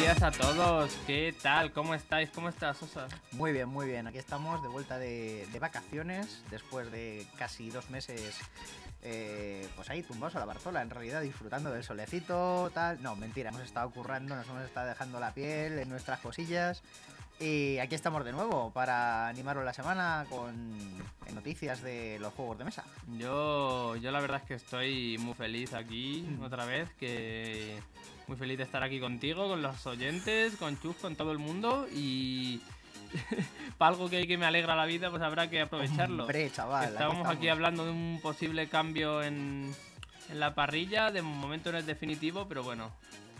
días a todos, ¿qué tal? ¿Cómo estáis? ¿Cómo estás, Sosa? Muy bien, muy bien. Aquí estamos de vuelta de, de vacaciones, después de casi dos meses, eh, pues ahí tumbados a la Barzola, en realidad disfrutando del solecito, tal. No, mentira, hemos estado currando, nos hemos estado dejando la piel en nuestras cosillas. Y aquí estamos de nuevo para animaros la semana con noticias de los juegos de mesa. Yo, yo la verdad es que estoy muy feliz aquí otra vez, que muy feliz de estar aquí contigo, con los oyentes, con Chus, con todo el mundo y para algo que, que me alegra la vida, pues habrá que aprovecharlo. Hombre, chaval. aquí Estábamos aquí estamos. hablando de un posible cambio en, en la parrilla, de momento no es definitivo, pero bueno,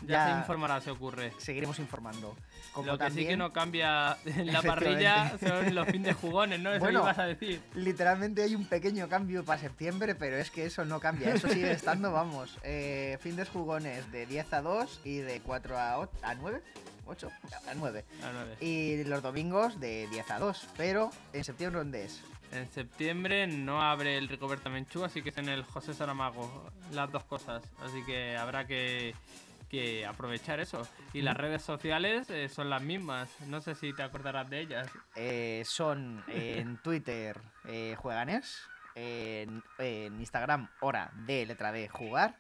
ya, Ya. se informará, se ocurre. Seguiremos informando. Como Lo que sí que no cambia en la parrilla son los fines de jugones, ¿no? Eso Bueno. ibas a decir. Literalmente hay un pequeño cambio para septiembre, pero es que eso no cambia. Eso sigue estando, vamos. Eh, fin de jugones de 10 a 2 y de 4 a, 8, a 9. 8 a 9. A nueve. Y los domingos de 10 a 2. Pero en septiembre, ¿dónde es? En septiembre no abre el Ricoberta Menchú, así que es en el José Saramago, las dos cosas. Así que habrá que, que aprovechar eso. Y las redes sociales eh, son las mismas, no sé si te acordarás de ellas. Eh, son en Twitter eh, Jueganes, en, en Instagram Hora de letra D jugar.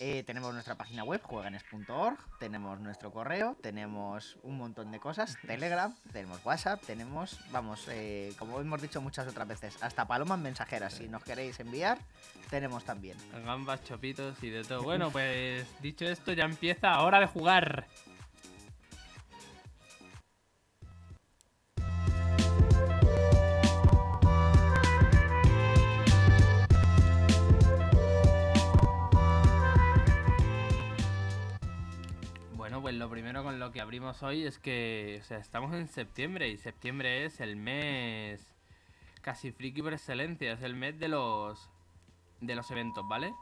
Eh, tenemos nuestra página web, jueganes.org, tenemos nuestro correo, tenemos un montón de cosas, Telegram, tenemos WhatsApp, tenemos, vamos, eh, como hemos dicho muchas otras veces, hasta palomas mensajeras, si nos queréis enviar, tenemos también. Gambas, chopitos y de todo. Bueno, pues dicho esto, ya empieza hora de jugar. Pues lo primero con lo que abrimos hoy es que, o sea, estamos en septiembre y septiembre es el mes casi friki por excelencia, es el mes de los de los eventos, ¿vale?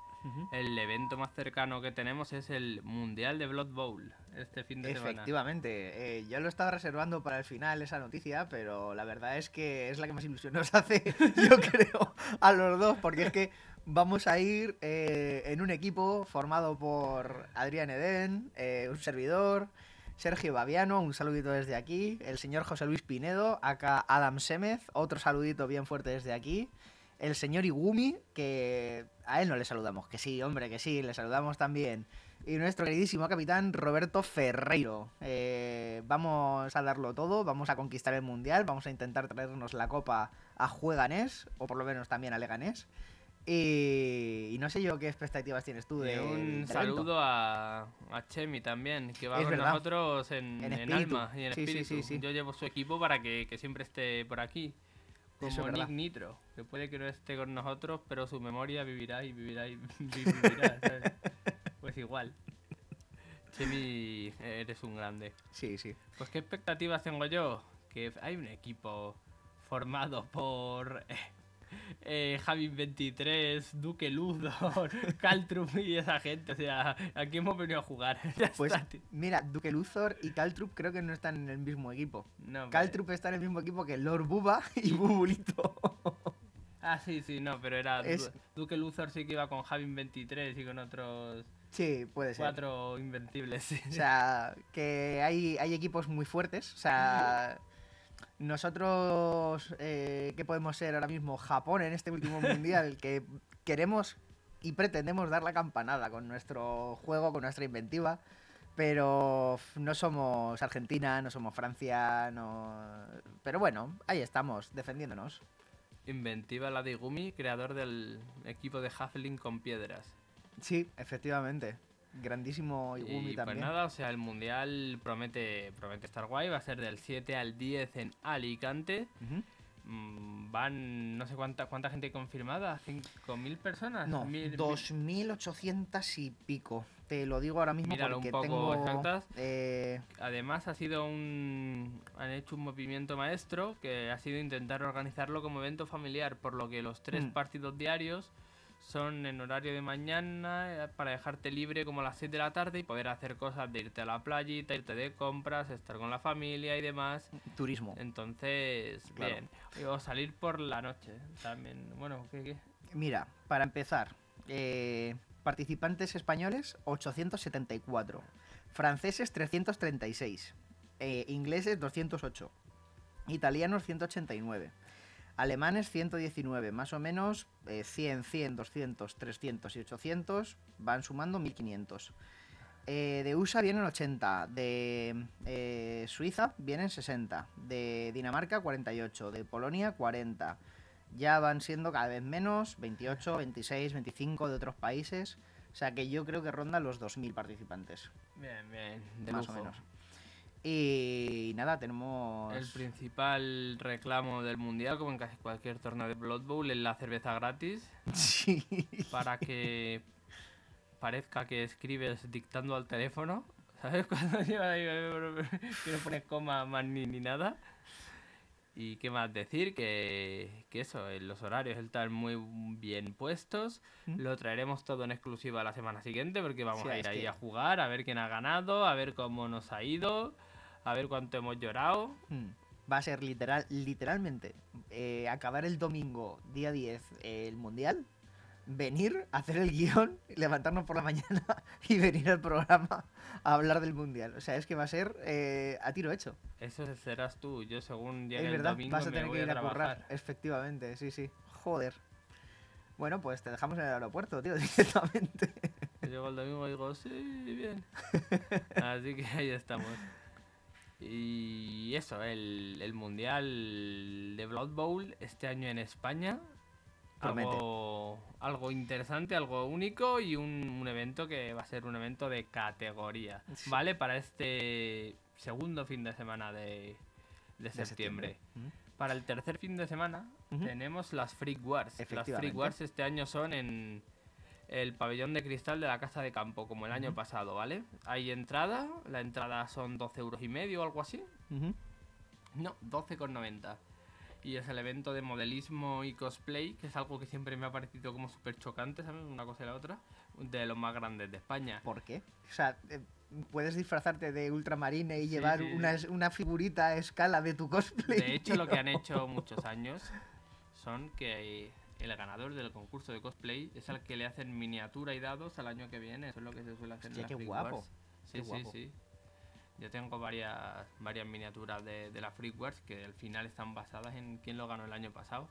El evento más cercano que tenemos es el Mundial de Blood Bowl, este fin de semana. Efectivamente, eh, yo lo estaba reservando para el final esa noticia, pero la verdad es que es la que más ilusión nos hace, yo creo, a los dos, porque es que vamos a ir eh, en un equipo formado por Adrián Eden, eh, un servidor, Sergio Baviano, un saludito desde aquí, el señor José Luis Pinedo, acá Adam Semez, otro saludito bien fuerte desde aquí. El señor Igumi, que a él no le saludamos, que sí, hombre, que sí, le saludamos también. Y nuestro queridísimo capitán Roberto Ferreiro. Eh, vamos a darlo todo, vamos a conquistar el mundial, vamos a intentar traernos la copa a Jueganés, o por lo menos también a Leganés. Y, y no sé yo qué expectativas tienes tú de. un saludo a, a Chemi también, que va Es con verdad. nosotros en, En alma y en Sí, espíritu. sí, sí. Yo llevo su equipo para que, que siempre esté por aquí. Eso Como verdad. Nick Nitro, que puede que no esté con nosotros, pero su memoria vivirá y vivirá y vivirá. ¿sabes? Pues igual. Chemi, eres un grande. Sí, sí. Pues qué expectativas tengo yo. Que hay un equipo formado por eh, Javi 23, Duque Luthor, Caltrum y esa gente. O sea, aquí hemos venido a jugar. Pues está, mira, Duque Luthor y Caltrup creo que no están en el mismo equipo. No, Caltrup está en el mismo equipo que Lord Buba y Bubulito. Ah, sí, sí, no, pero era Es- Duque Luthor sí que iba con Javi 23 y con otros sí, puede ser. cuatro invencibles. sí. O sea, que hay, hay equipos muy fuertes. O sea, nosotros, eh, ¿qué podemos ser ahora mismo? Japón en este último mundial, que queremos y pretendemos dar la campanada con nuestro juego, con nuestra inventiva. Pero no somos Argentina, no somos Francia, no... Pero bueno, ahí estamos, defendiéndonos. Inventiva la de Igumi, creador del equipo de Huffling con piedras. Sí, efectivamente. Grandísimo Igumi y también. pues nada, o sea, el mundial promete, promete estar guay, va a ser del 7 al 10 en Alicante. Mm, Van, no sé cuánta, cuánta gente confirmada, 5.000 personas. No, Mil- 2.800 y pico. Te lo digo ahora mismo Míralo un porque poco tengo... exactas. eh, Además ha sido un... han hecho un movimiento maestro que ha sido intentar organizarlo como evento familiar, por lo que los tres Mm. partidos diarios son en horario de mañana eh, para dejarte libre como a las 6 de la tarde y poder hacer cosas de irte a la playita, irte de compras, estar con la familia y demás. Turismo. Entonces, Claro. bien. O salir por la noche también. Bueno, ¿qué, qué? Mira, para empezar, eh, participantes españoles 874, franceses 336, eh, ingleses 208, italianos 189, alemanes 119, más o menos eh, 100, 100, 200, 300 y 800 van sumando 1500. Eh, de USA vienen 80, de eh, Suiza vienen 60, de Dinamarca 48, de Polonia 40, ya van siendo cada vez menos, 28, 26, 25 de otros países. O sea que yo creo que rondan los 2.000 participantes, Bien, bien. De más o menos. Y nada, tenemos... El principal reclamo del mundial, como en casi cualquier torneo de Blood Bowl, es la cerveza gratis Sí. para que parezca que escribes dictando al teléfono. ¿Sabes? Cuando lleva ahí, que no pones coma más ni, ni nada. Y qué más decir, que, que eso, en los horarios están muy bien puestos. ¿Mm? Lo traeremos todo en exclusiva la semana siguiente porque vamos Sí, a ir ahí que- a jugar, a ver quién ha ganado, a ver cómo nos ha ido, a ver cuánto hemos llorado. Mm. Va a ser literal, literalmente eh, acabar el domingo, día 10, eh, el mundial, venir, hacer el guion, levantarnos por la mañana y venir al programa a hablar del mundial. O sea, es que va a ser eh, a tiro hecho. Eso serás tú, yo según llegue es el domingo vas a me tener voy que ir a a currar. Efectivamente, sí, sí. Joder. Bueno, pues te dejamos en el aeropuerto, tío, directamente. Llego el domingo y digo, sí, bien. Así que ahí estamos. Y eso, el, el mundial de Blood Bowl este año en España. Algo, algo interesante, algo único y un, un evento que va a ser un evento de categoría. Sí. ¿Vale? Para este segundo fin de semana de, de De septiembre. Mm. Para el tercer fin de semana tenemos las Freak Wars. Las Freak. Wars este año son en el pabellón de cristal de la casa de campo, como el año pasado, ¿vale? Hay entrada, la entrada son 12 euros y medio o algo así. Ujú. No, 12,90. Y es el evento de modelismo y cosplay, que es algo que siempre me ha parecido como súper chocante, ¿sabes? Una cosa y la otra. De los más grandes de España. ¿Por qué? O sea, eh, puedes disfrazarte de ultramarine y Sí, llevar sí. Una, una figurita a escala de tu cosplay. De hecho, lo que han hecho muchos años son que el ganador del concurso de cosplay es al que le hacen miniatura y dados al año que viene. Eso es lo que se suele hacer Hostia, en qué guapo, Wars. Sí, qué sí, guapo. sí. Yo tengo varias, varias miniaturas de, de las Freak Wars que al final están basadas en quién lo ganó el año pasado.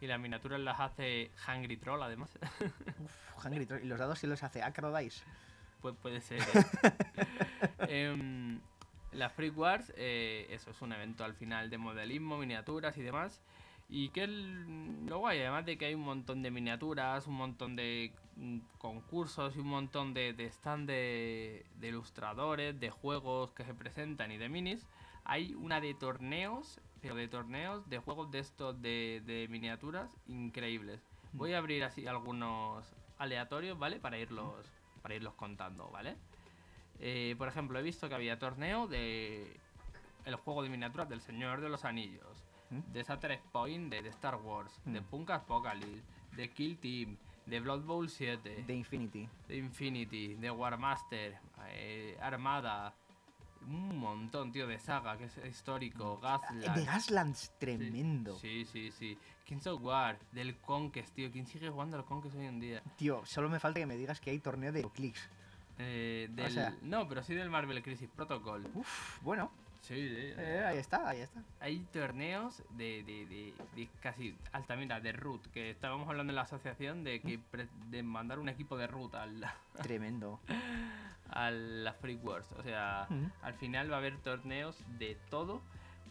Y las miniaturas las hace Hungry Troll, además. Uf, Hungry Troll. Y los dados sí los hace Acro Dice. Pues puede ser. ¿eh? La Freak Wars, eh, eso es un evento al final de modelismo, miniaturas y demás. Y que el- lo guay, además de que hay un montón de miniaturas, un montón de mm, concursos y un montón de, de stand de, de ilustradores, de juegos que se presentan y de minis, hay una de torneos, pero de torneos de juegos de estos de, de miniaturas increíbles. Voy a abrir así algunos aleatorios, ¿vale? Para irlos, para irlos contando, ¿vale? Eh, por ejemplo, he visto que había torneo de el juego de miniaturas del Señor de los Anillos, ¿Mm? De Shattered Point, de, de Star Wars, de Mm. Punk Apocalypse, de Kill Team, de Blood Bowl 7, De Infinity. de Infinity, de Warmaster, eh, Armada, un montón, tío, de saga, que es histórico, Ah, Gasland. De Gaslands, Sí, tremendo. Sí, sí, sí. Kings of War, del Conquest, tío. ¿Quién sigue jugando al Conquest hoy en día? Tío, solo me falta que me digas que hay torneo de Clicks. Eh, O del... sea- No, pero sí del Marvel Crisis Protocol. Uf, bueno, Sí, sí. eh, ahí está, ahí está. Hay torneos de, de, de, de casi Altamira, de Root, que estábamos hablando en la asociación de que pre- de mandar un equipo de Root al, Tremendo. a la Freak Wars. O sea, Ujú. al final va a haber torneos de todo.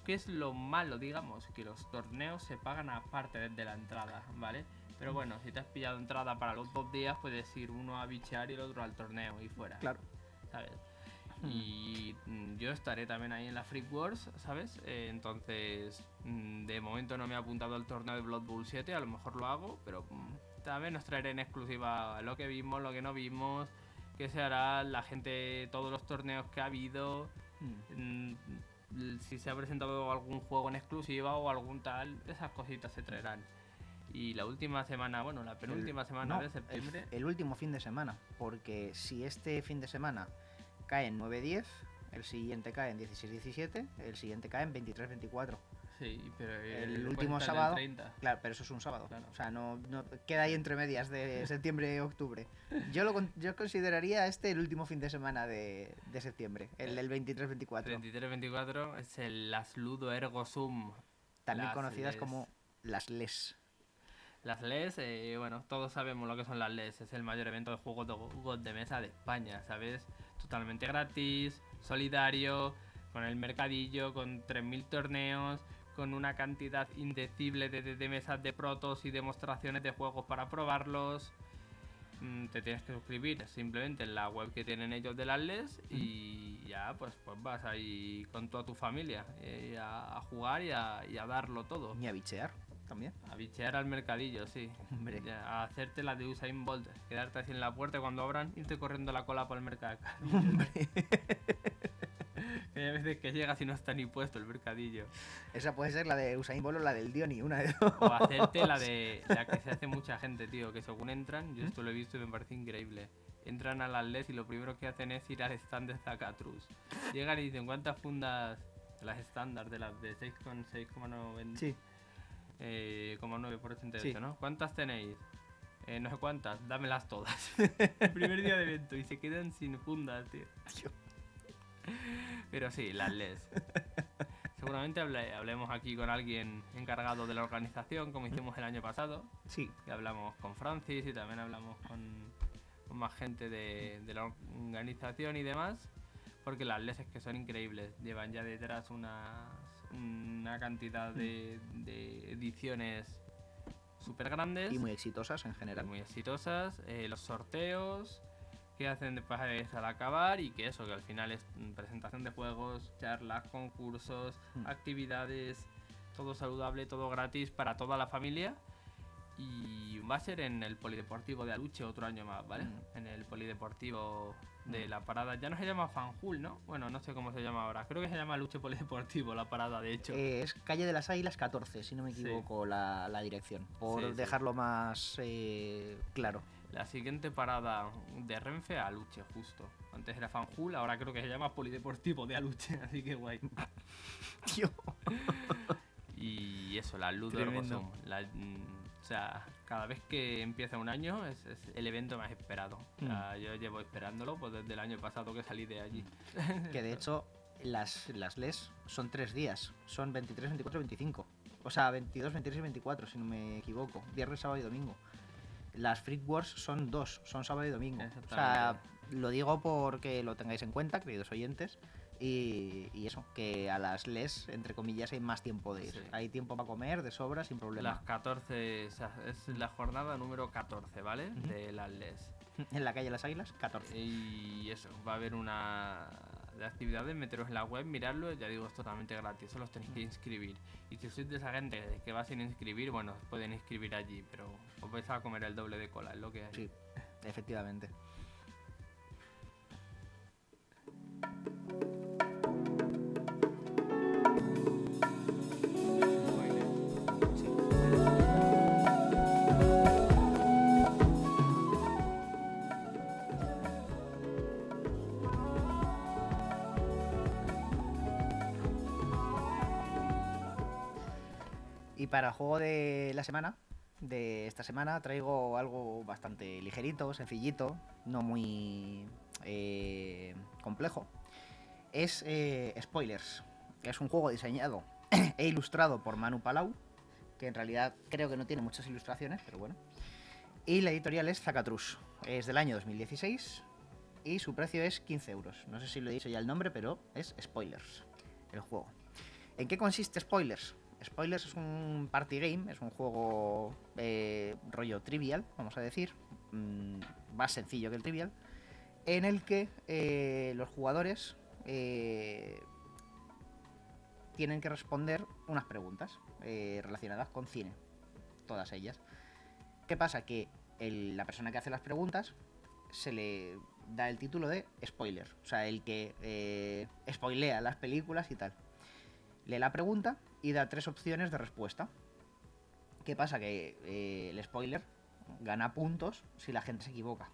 Que es lo malo, digamos, que los torneos se pagan aparte desde la entrada, ¿vale? Pero bueno, si te has pillado entrada para los dos días, puedes ir uno a bichear y el otro al torneo y fuera. Claro. ¿sabes? Y mm, yo estaré también ahí en la Freak Wars, ¿sabes? Eh, entonces, mm, de momento no me he apuntado al torneo de Blood Bowl 7, a lo mejor lo hago, pero mm, también os traeré en exclusiva lo que vimos, lo que no vimos, qué se hará, la gente, todos los torneos que ha habido, Mm. si se ha presentado algún juego en exclusiva o algún tal, esas cositas se traerán. Y la última semana, bueno, la penúltima semana No, de el- septiembre. El, último fin de semana, porque si este fin de semana cae en 9-10, el siguiente cae en 16-17, el siguiente cae en 23-24. Sí, pero el después último el sábado- 30. Claro, pero eso es un sábado. Claro. O sea, no, no- queda ahí entre medias de septiembre y octubre. Yo lo yo consideraría este el último fin de semana de, de septiembre, el del 23-24. 33-24 es el Las Ludo Ergo Sum. También Las conocidas LES. como las LES. Las LES, eh, bueno, todos sabemos lo que son las LES. Es el mayor evento de juegos de, juegos de mesa de España, ¿sabes? Totalmente gratis, solidario, con el mercadillo, con 3.000 torneos, con una cantidad indecible de, de- de mesas de protos y demostraciones de juegos para probarlos. Mm, Te tienes que suscribir simplemente en la web que tienen ellos de las LES y ya pues, pues vas ahí con toda tu familia eh, a, a jugar y a, y a darlo todo. Ni a bichear también. A bichear al mercadillo, sí. Hombre. A hacerte la de Usain Bolt. Quedarte así en la puerta cuando abran, irte corriendo la cola por el mercado. Que hay veces que llegas y no está ni puesto el mercadillo. Esa puede ser la de Usain Bolt o la del Diony, una de dos. O hacerte la de la que se hace mucha gente, tío. Que según entran, yo esto lo he visto y me parece increíble. Entran a las LES y lo primero que hacen es ir al stand de Zacatrus. Llegan y dicen, ¿cuántas fundas? Las estándar de las de 6,6,9 Sí. Eh, como 9 por 88, Sí. ¿no? ¿Cuántas tenéis? Eh, no sé cuántas, dámelas todas. el primer día de evento y se quedan sin fundas, tío. Pero sí, las LES. Seguramente hable- hablemos aquí con alguien encargado de la organización, como hicimos el año pasado. Sí. Que hablamos con Francis y también hablamos con, con más gente de, de la organización y demás. Porque las LES es que son increíbles. Llevan ya detrás unas, una cantidad de, de ediciones súper grandes Y muy exitosas en general. muy exitosas. eh, los sorteos que hacen después al acabar y que eso, que al final es presentación de juegos, charlas, concursos, Mm. actividades, todo saludable, todo gratis para toda la familia. Y va a ser en el Polideportivo de Aluche otro año más, ¿vale? Mm. En el Polideportivo de Mm. la parada. Ya no se llama Fanjul, ¿no? Bueno, no sé cómo se llama ahora. Creo que se llama Aluche Polideportivo la parada, de hecho. Eh, es calle de las Águilas 14, si no me Sí. equivoco la, la dirección. Por Sí, sí. dejarlo más eh, claro. La siguiente parada de Renfe a Aluche, justo. Antes era Fanjul, ahora creo que se llama Polideportivo de Aluche, así que guay. Tío. Y eso, la Tremendo. La, mm, o sea, cada vez que empieza un año es, es el evento más esperado. O sea, Mm. yo llevo esperándolo pues, desde el año pasado que salí de allí. Que de hecho, las, las LES son tres días. Son 23, 24, 25. O sea, 22, 23 y 24, si no me equivoco. Viernes, sábado y domingo. Las Freak Wars son dos, son sábado y domingo. O sea, lo digo porque lo tengáis en cuenta, queridos oyentes. Y, y eso, que a las LES, entre comillas, hay más tiempo de ir. Sí. Hay tiempo para comer de sobra sin problema. Las 14, o sea, es la jornada número 14, ¿vale? De las LES. En la calle de las Águilas, 14. Y eso, va a haber una de actividades, meteros en la web, mirarlo, ya digo, es totalmente gratis, solo os tenéis que inscribir. Y si sois de esa gente que va sin inscribir, bueno, os pueden inscribir allí, pero os vais a comer el doble de cola, es lo que hay. Sí, efectivamente. Para el juego de la semana, de esta semana, traigo algo bastante ligerito, sencillito, no muy eh, complejo. Es eh, Spoilers. Es un juego diseñado e ilustrado por Manu Palau, que en realidad creo que no tiene muchas ilustraciones, pero bueno. Y la editorial es Zacatrus. Es del año 2016 y su precio es 15 euros. No sé si lo he dicho ya el nombre, pero es Spoilers, el juego. ¿En qué consiste Spoilers? Spoilers es un party game, es un juego eh, rollo trivial, vamos a decir, mm, más sencillo que el trivial, en el que eh, los jugadores eh, tienen que responder unas preguntas relacionadas con cine, todas ellas. ¿Qué pasa? Que la persona que hace las preguntas se le da el título de spoiler, o sea, el que spoilea las películas y tal. Lee la pregunta y da tres opciones de respuesta. ¿Qué pasa? Que eh, el spoiler gana puntos si la gente se equivoca.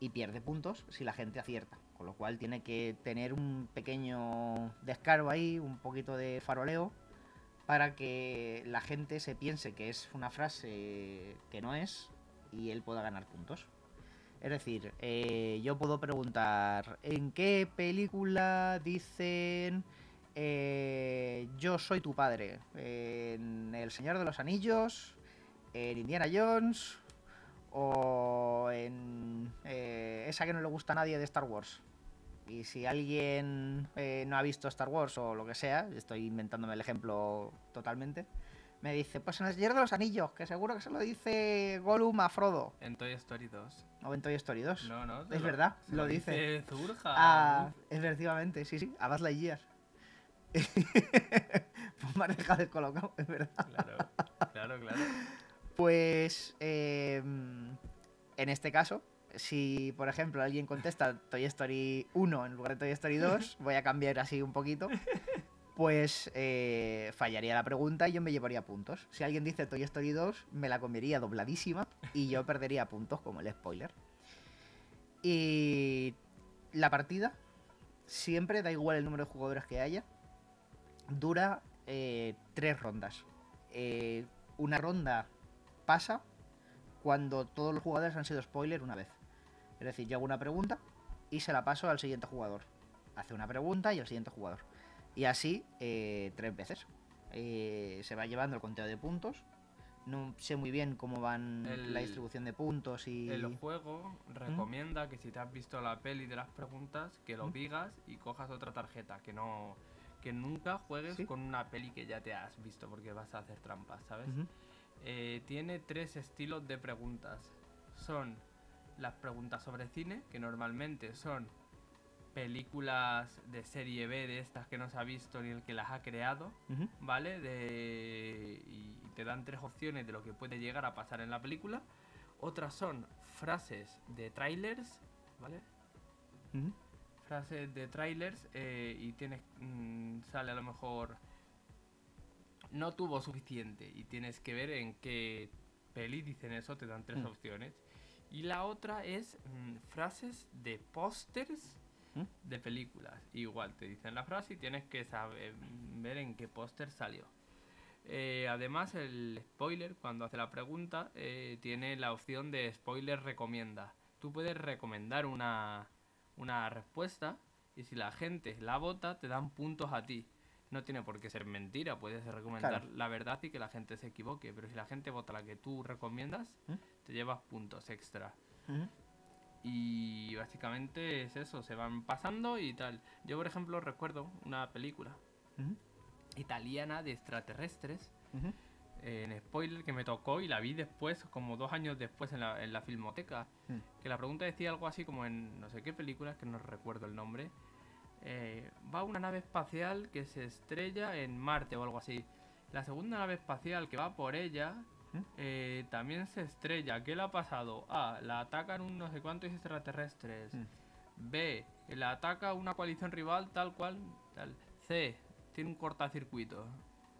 Y pierde puntos si la gente acierta. Con lo cual tiene que tener un pequeño descaro ahí, un poquito de faroleo, para que la gente se piense que es una frase que no es y él pueda ganar puntos. Es decir, eh, yo puedo preguntar, ¿en qué película dicen eh, yo soy tu padre? ¿En El Señor de los Anillos? ¿En Indiana Jones? ¿O en eh, esa que no le gusta a nadie de Star Wars? Y si alguien eh, no ha visto Star Wars o lo que sea, estoy inventándome el ejemplo totalmente, me dice, pues en el Señor de los Anillos, que seguro que se lo dice Gollum a Frodo. En Toy Story 2. O en Toy Story 2. No, no. Es lo- verdad, lo dice. Zurja. Ah, efectivamente, sí, sí, a Buzz Lightyear. pues me has dejado descolocado, es verdad. Claro, claro, claro. Pues eh, en este caso, si por ejemplo alguien contesta Toy Story 1 en lugar de Toy Story 2, voy a cambiar así un poquito, pues eh, fallaría la pregunta y yo me llevaría puntos. Si alguien dice Toy Story 2, me la comería dobladísima y yo perdería puntos como el spoiler. Y la partida, siempre, da igual el número de jugadores que haya, dura eh, tres rondas. Eh, una ronda pasa cuando todos los jugadores han sido spoiler una vez. Es decir, yo hago una pregunta y se la paso al siguiente jugador. Hace una pregunta y al siguiente jugador. Y así eh, tres veces. Eh, se va llevando el conteo de puntos. No sé muy bien cómo van El- la distribución de puntos y... El juego recomienda que si te has visto la peli de las preguntas, que lo ¿Mm? digas y cojas otra tarjeta, que no que nunca juegues Sí. con una peli que ya te has visto porque vas a hacer trampas, ¿sabes? Eh, tiene tres estilos de preguntas. Son las preguntas sobre cine, que normalmente son películas de serie B de estas que no se ha visto ni el que las ha creado, ¿vale? De, y te dan tres opciones de lo que puede llegar a pasar en la película. Otras son frases de trailers, ¿vale? ujú. Frases de trailers eh, y tienes mm, sale a lo mejor no tuvo suficiente y tienes que ver en qué peli dicen eso, te dan tres Mm. opciones. Y la otra es mm, frases de pósters ¿Mm? de películas. Igual te dicen la frase y tienes que saber ver en qué póster salió. Eh, además, el spoiler, cuando hace la pregunta, eh, tiene la opción de spoiler recomienda. Tú puedes recomendar una, una respuesta y si la gente la vota, te dan puntos a ti. No tiene por qué ser mentira, puedes recomendar Claro. la verdad y que la gente se equivoque, pero si la gente vota la que tú recomiendas, ¿Mm? te llevas puntos extra. Ujú. Y básicamente es eso, se van pasando y tal. Yo, por ejemplo, recuerdo una película Ujú. italiana de extraterrestres, en spoiler, que me tocó y la vi después, como dos años después en la, en la filmoteca. Mm. Que la pregunta decía algo así como en no sé qué película, que no recuerdo el nombre. eh, va una nave espacial que se estrella en Marte o algo así. La segunda nave espacial que va por ella ¿Mm? eh, también se estrella. ¿Qué le ha pasado? A. La atacan un no sé cuántos extraterrestres. Mm. B. La ataca una coalición rival tal cual. Tal. C. Tiene un cortacircuito.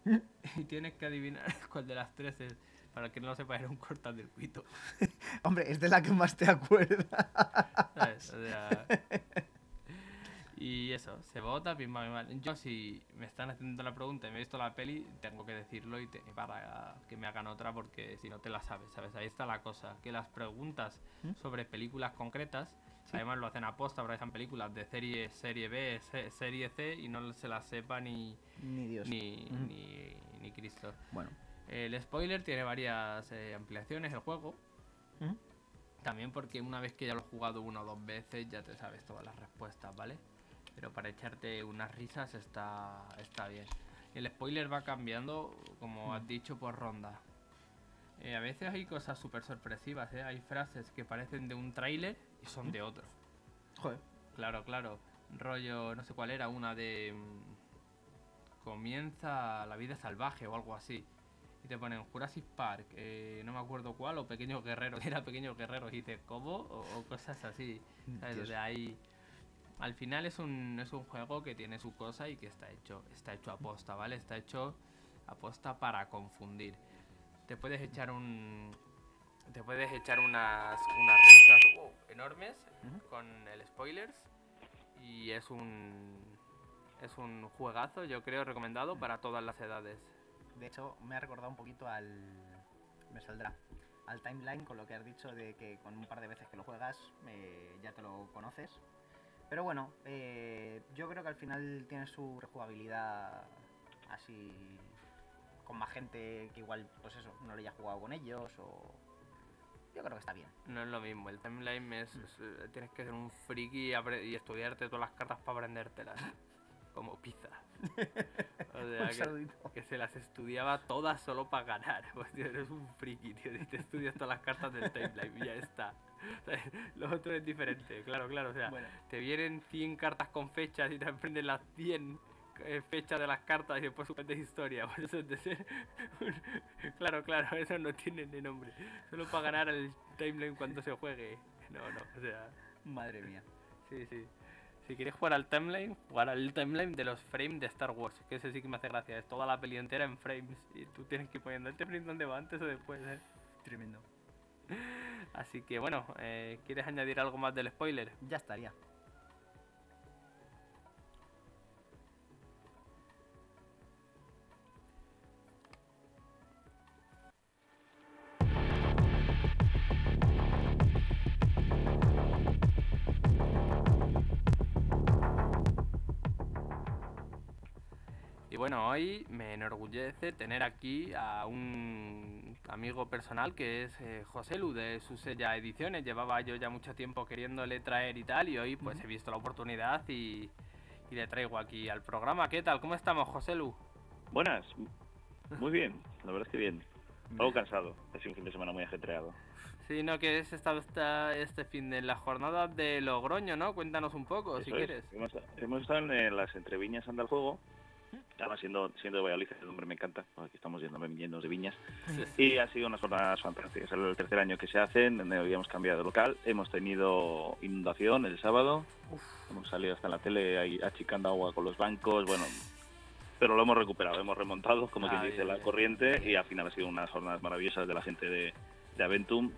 y tienes que adivinar cuál de las tres es. Para que no lo sepa, era un cortacircuito. Hombre, es de la que más te acuerdas. ¿sabes? O sea, y eso, se vota, pim, pam. Yo, si me están haciendo la pregunta y me he visto la peli, tengo que decirlo y te- para que me hagan otra, porque si no te la sabes, ¿sabes? Ahí está la cosa. Que las preguntas ¿Mm? sobre películas concretas, además lo hacen a posta, para que sean películas de serie, serie B, se- serie C, y no se las sepa ni, Ni Dios. ni, ni, ni Cristo. Bueno. El spoiler tiene varias eh, ampliaciones, el juego. También porque una vez que ya lo has jugado una o dos veces ya te sabes todas las respuestas, ¿vale? Pero para echarte unas risas está, está bien. El spoiler va cambiando, como has dicho, por ronda. Eh, a veces hay cosas súper sorpresivas, ¿eh? Hay frases que parecen de un tráiler y son de otro. Joder. Claro, claro. Rollo, no sé cuál era, una de... mm, comienza la vida salvaje o algo así. Y te ponen Jurassic Park, eh, no me acuerdo cuál, o Pequeños Guerreros, era Pequeños Guerreros, y dices, ¿cómo? O, o cosas así. ¿sabes? Dios. De ahí... Al final es un, es un juego que tiene su cosa y que está hecho, está hecho a posta, ¿vale? Está hecho a posta para confundir. te puedes echar un. Te puedes echar unas, unas risas wow, enormes con el spoilers. Y es un. Es un juegazo, yo creo, recomendado para todas las edades. De hecho, me ha recordado un poquito al. Me saldrá. Al timeline con lo que has dicho de que con un par de veces que lo juegas eh, ya te lo conoces. Pero bueno, eh, yo creo que al final tiene su rejugabilidad así. con más gente que igual, pues eso, no le haya jugado con ellos o. Yo creo que está bien. No es lo mismo, el timeline es. es, eh, tienes que ser un friki y, y estudiarte todas las cartas para aprendértelas. Como pizza. O sea, que- que se las estudiaba todas solo para ganar. Pues, tío, eres un friki, tío. Te estudias todas las cartas del timeline y ya está. ¿Sabes? Lo otro es diferente, claro, claro. O sea, Bueno, te vienen 100 cartas con fechas y te aprendes las 100 eh, fechas de las cartas y después aprendes historia. Pues eso es de ser. un- Claro, claro, eso no tiene ni nombre. Solo para ganar el timeline cuando se juegue. No, no, o sea. madre mía. Sí, sí. Si quieres jugar al timeline, jugar al timeline de los frames de Star Wars, que ese sí que me hace gracia, es toda la peli entera en frames y tú tienes que ir poniendo este frame donde va antes o después, ¿eh? Tremendo. Así que bueno, eh, ¿quieres añadir algo más del spoiler? Ya estaría. Bueno, hoy me enorgullece tener aquí a un amigo personal que es eh, José Lu de Susella Ediciones. Llevaba yo ya mucho tiempo queriéndole traer y tal, y hoy pues he visto la oportunidad y, y le traigo aquí al programa. ¿Qué tal? ¿Cómo estamos, José Lu? Buenas. Muy bien, la verdad es que bien. Algo cansado. Ha sido un fin de semana muy ajetreado. Sí, no, que has estado esta- este fin de la jornada de Logroño, ¿no? Cuéntanos un poco, si es. quieres. Hemos, hemos estado en eh, las entreviñas anda al juego. Además, siendo, siendo de Valladolid, el nombre me encanta. Aquí estamos yendo llenos de viñas. Y ha sido unas jornadas fantásticas. Es el tercer año que se hacen. donde Habíamos cambiado de local. Hemos tenido inundación el sábado. Hemos salido hasta en la tele ahí achicando agua con los bancos. Bueno, pero lo hemos recuperado. Hemos remontado, como quien dice, bien, la bien. corriente. Y al final ha sido unas jornadas maravillosas de la gente de, de Aventum.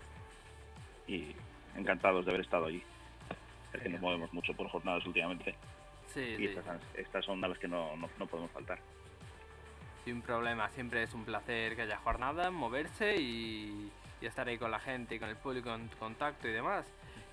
Y encantados de haber estado allí. Es que nos movemos mucho por jornadas últimamente. Sí, Y sí, estas, estas son a las que no, no, no podemos faltar. sin problema. Siempre es un placer que haya jornada, moverse y, y estar ahí con la gente y con el público en contacto y demás.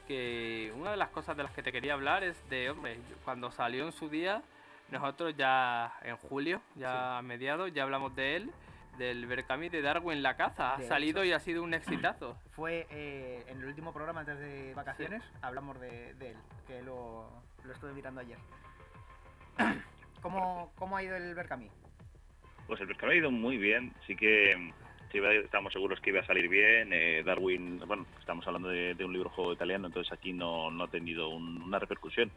Que una de las cosas de las que te quería hablar es de, hombre, cuando salió en su día, nosotros ya en julio, ya a mediados, ya hablamos de él, del Berkami de Darwin La Caza. Ha De salido hecho. y ha sido un exitazo. Fue eh, en el último programa antes de vacaciones, hablamos de, de él, que lo, lo estuve mirando ayer. ¿Cómo, ¿Cómo ha ido el Berkami? Pues el pescado ha ido muy bien, sí que estábamos seguros que iba a salir bien. eh, Darwin, bueno, estamos hablando de, un libro juego italiano, entonces aquí no, no ha tenido un- una repercusión.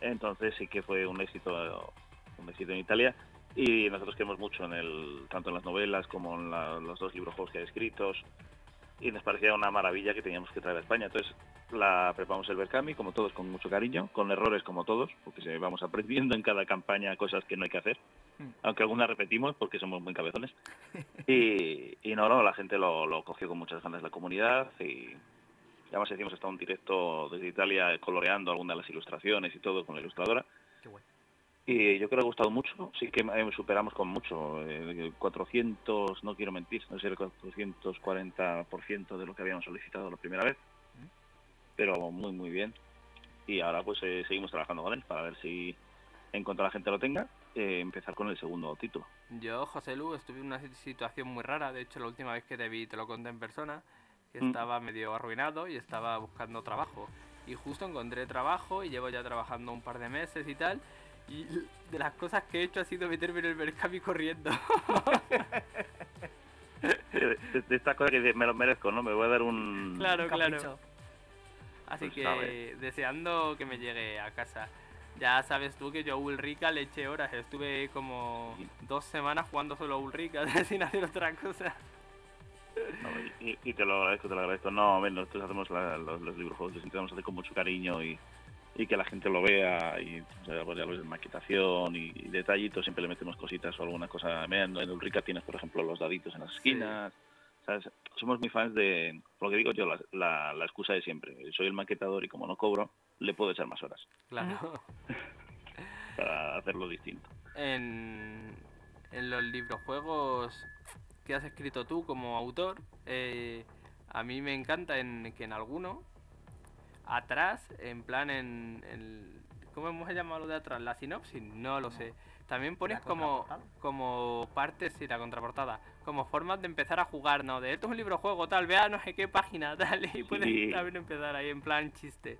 Entonces sí que fue un éxito, un éxito en Italia. Y nosotros queremos mucho en el, tanto en las novelas como en los dos libros juegos que hay escritos. Y nos parecía una maravilla que teníamos que traer a España. Entonces la preparamos el Berkami, como todos, con mucho cariño, con errores como todos, porque se- vamos aprendiendo en cada campaña cosas que no hay que hacer aunque algunas repetimos porque somos muy cabezones. Y, y no, no, la gente lo, lo cogió con muchas ganas la comunidad y, además hicimos hasta un directo desde Italia coloreando algunas de las ilustraciones y todo con la ilustradora. Qué guay. Y yo creo que ha gustado mucho, sí que eh, superamos con mucho, eh, 400, no quiero mentir, no sé, el 440% de lo que habíamos solicitado la primera vez, pero muy, muy bien. Y ahora pues eh, seguimos trabajando con él para ver si en cuanto la gente lo tenga, eh, empezar con el segundo título. Yo, José Lu, estuve en una situación muy rara. De hecho, la última vez que te vi, te lo conté en persona, que Mm. estaba medio arruinado y estaba buscando trabajo. Y justo encontré trabajo y llevo ya trabajando un par de meses y tal. Y de las cosas que he hecho ha sido meterme en el Berkami corriendo. de, de- de esta cosa que dices, me lo merezco, ¿no? Me voy a dar un... claro, claro. capricho. Así Pues que sabe. deseando que me llegue a casa. Ya sabes tú que yo a Ulrica le eché horas. Estuve como dos semanas jugando solo a Ulrica sin hacer otra cosa. No, y, y te lo agradezco, te lo agradezco. No, a ver, nosotros hacemos la- los, los dibujos, los intentamos hacer con mucho cariño y, y que la gente lo vea y pues ya lo ves en maquetación y, y detallitos, siempre le metemos cositas o alguna cosa. En en Ulrica tienes, por ejemplo, los daditos en las esquinas, ¿sabes? Somos muy fans de, por lo que digo yo, la, la, la excusa de siempre. Soy el maquetador y como no cobro, le puedo echar más horas Claro. para hacerlo distinto. en, en los librojuegos que has escrito tú como autor, eh, a mí me encanta en, que en alguno, atrás, en plan en, en- ¿Cómo hemos llamado lo de atrás? ¿La sinopsis? No lo sé. También pones como, como partes, sí, la contraportada, como formas de empezar a jugar, ¿no? De esto es un librojuego, tal, vea no sé qué página, tal, y puedes Sí. también empezar ahí en plan chiste.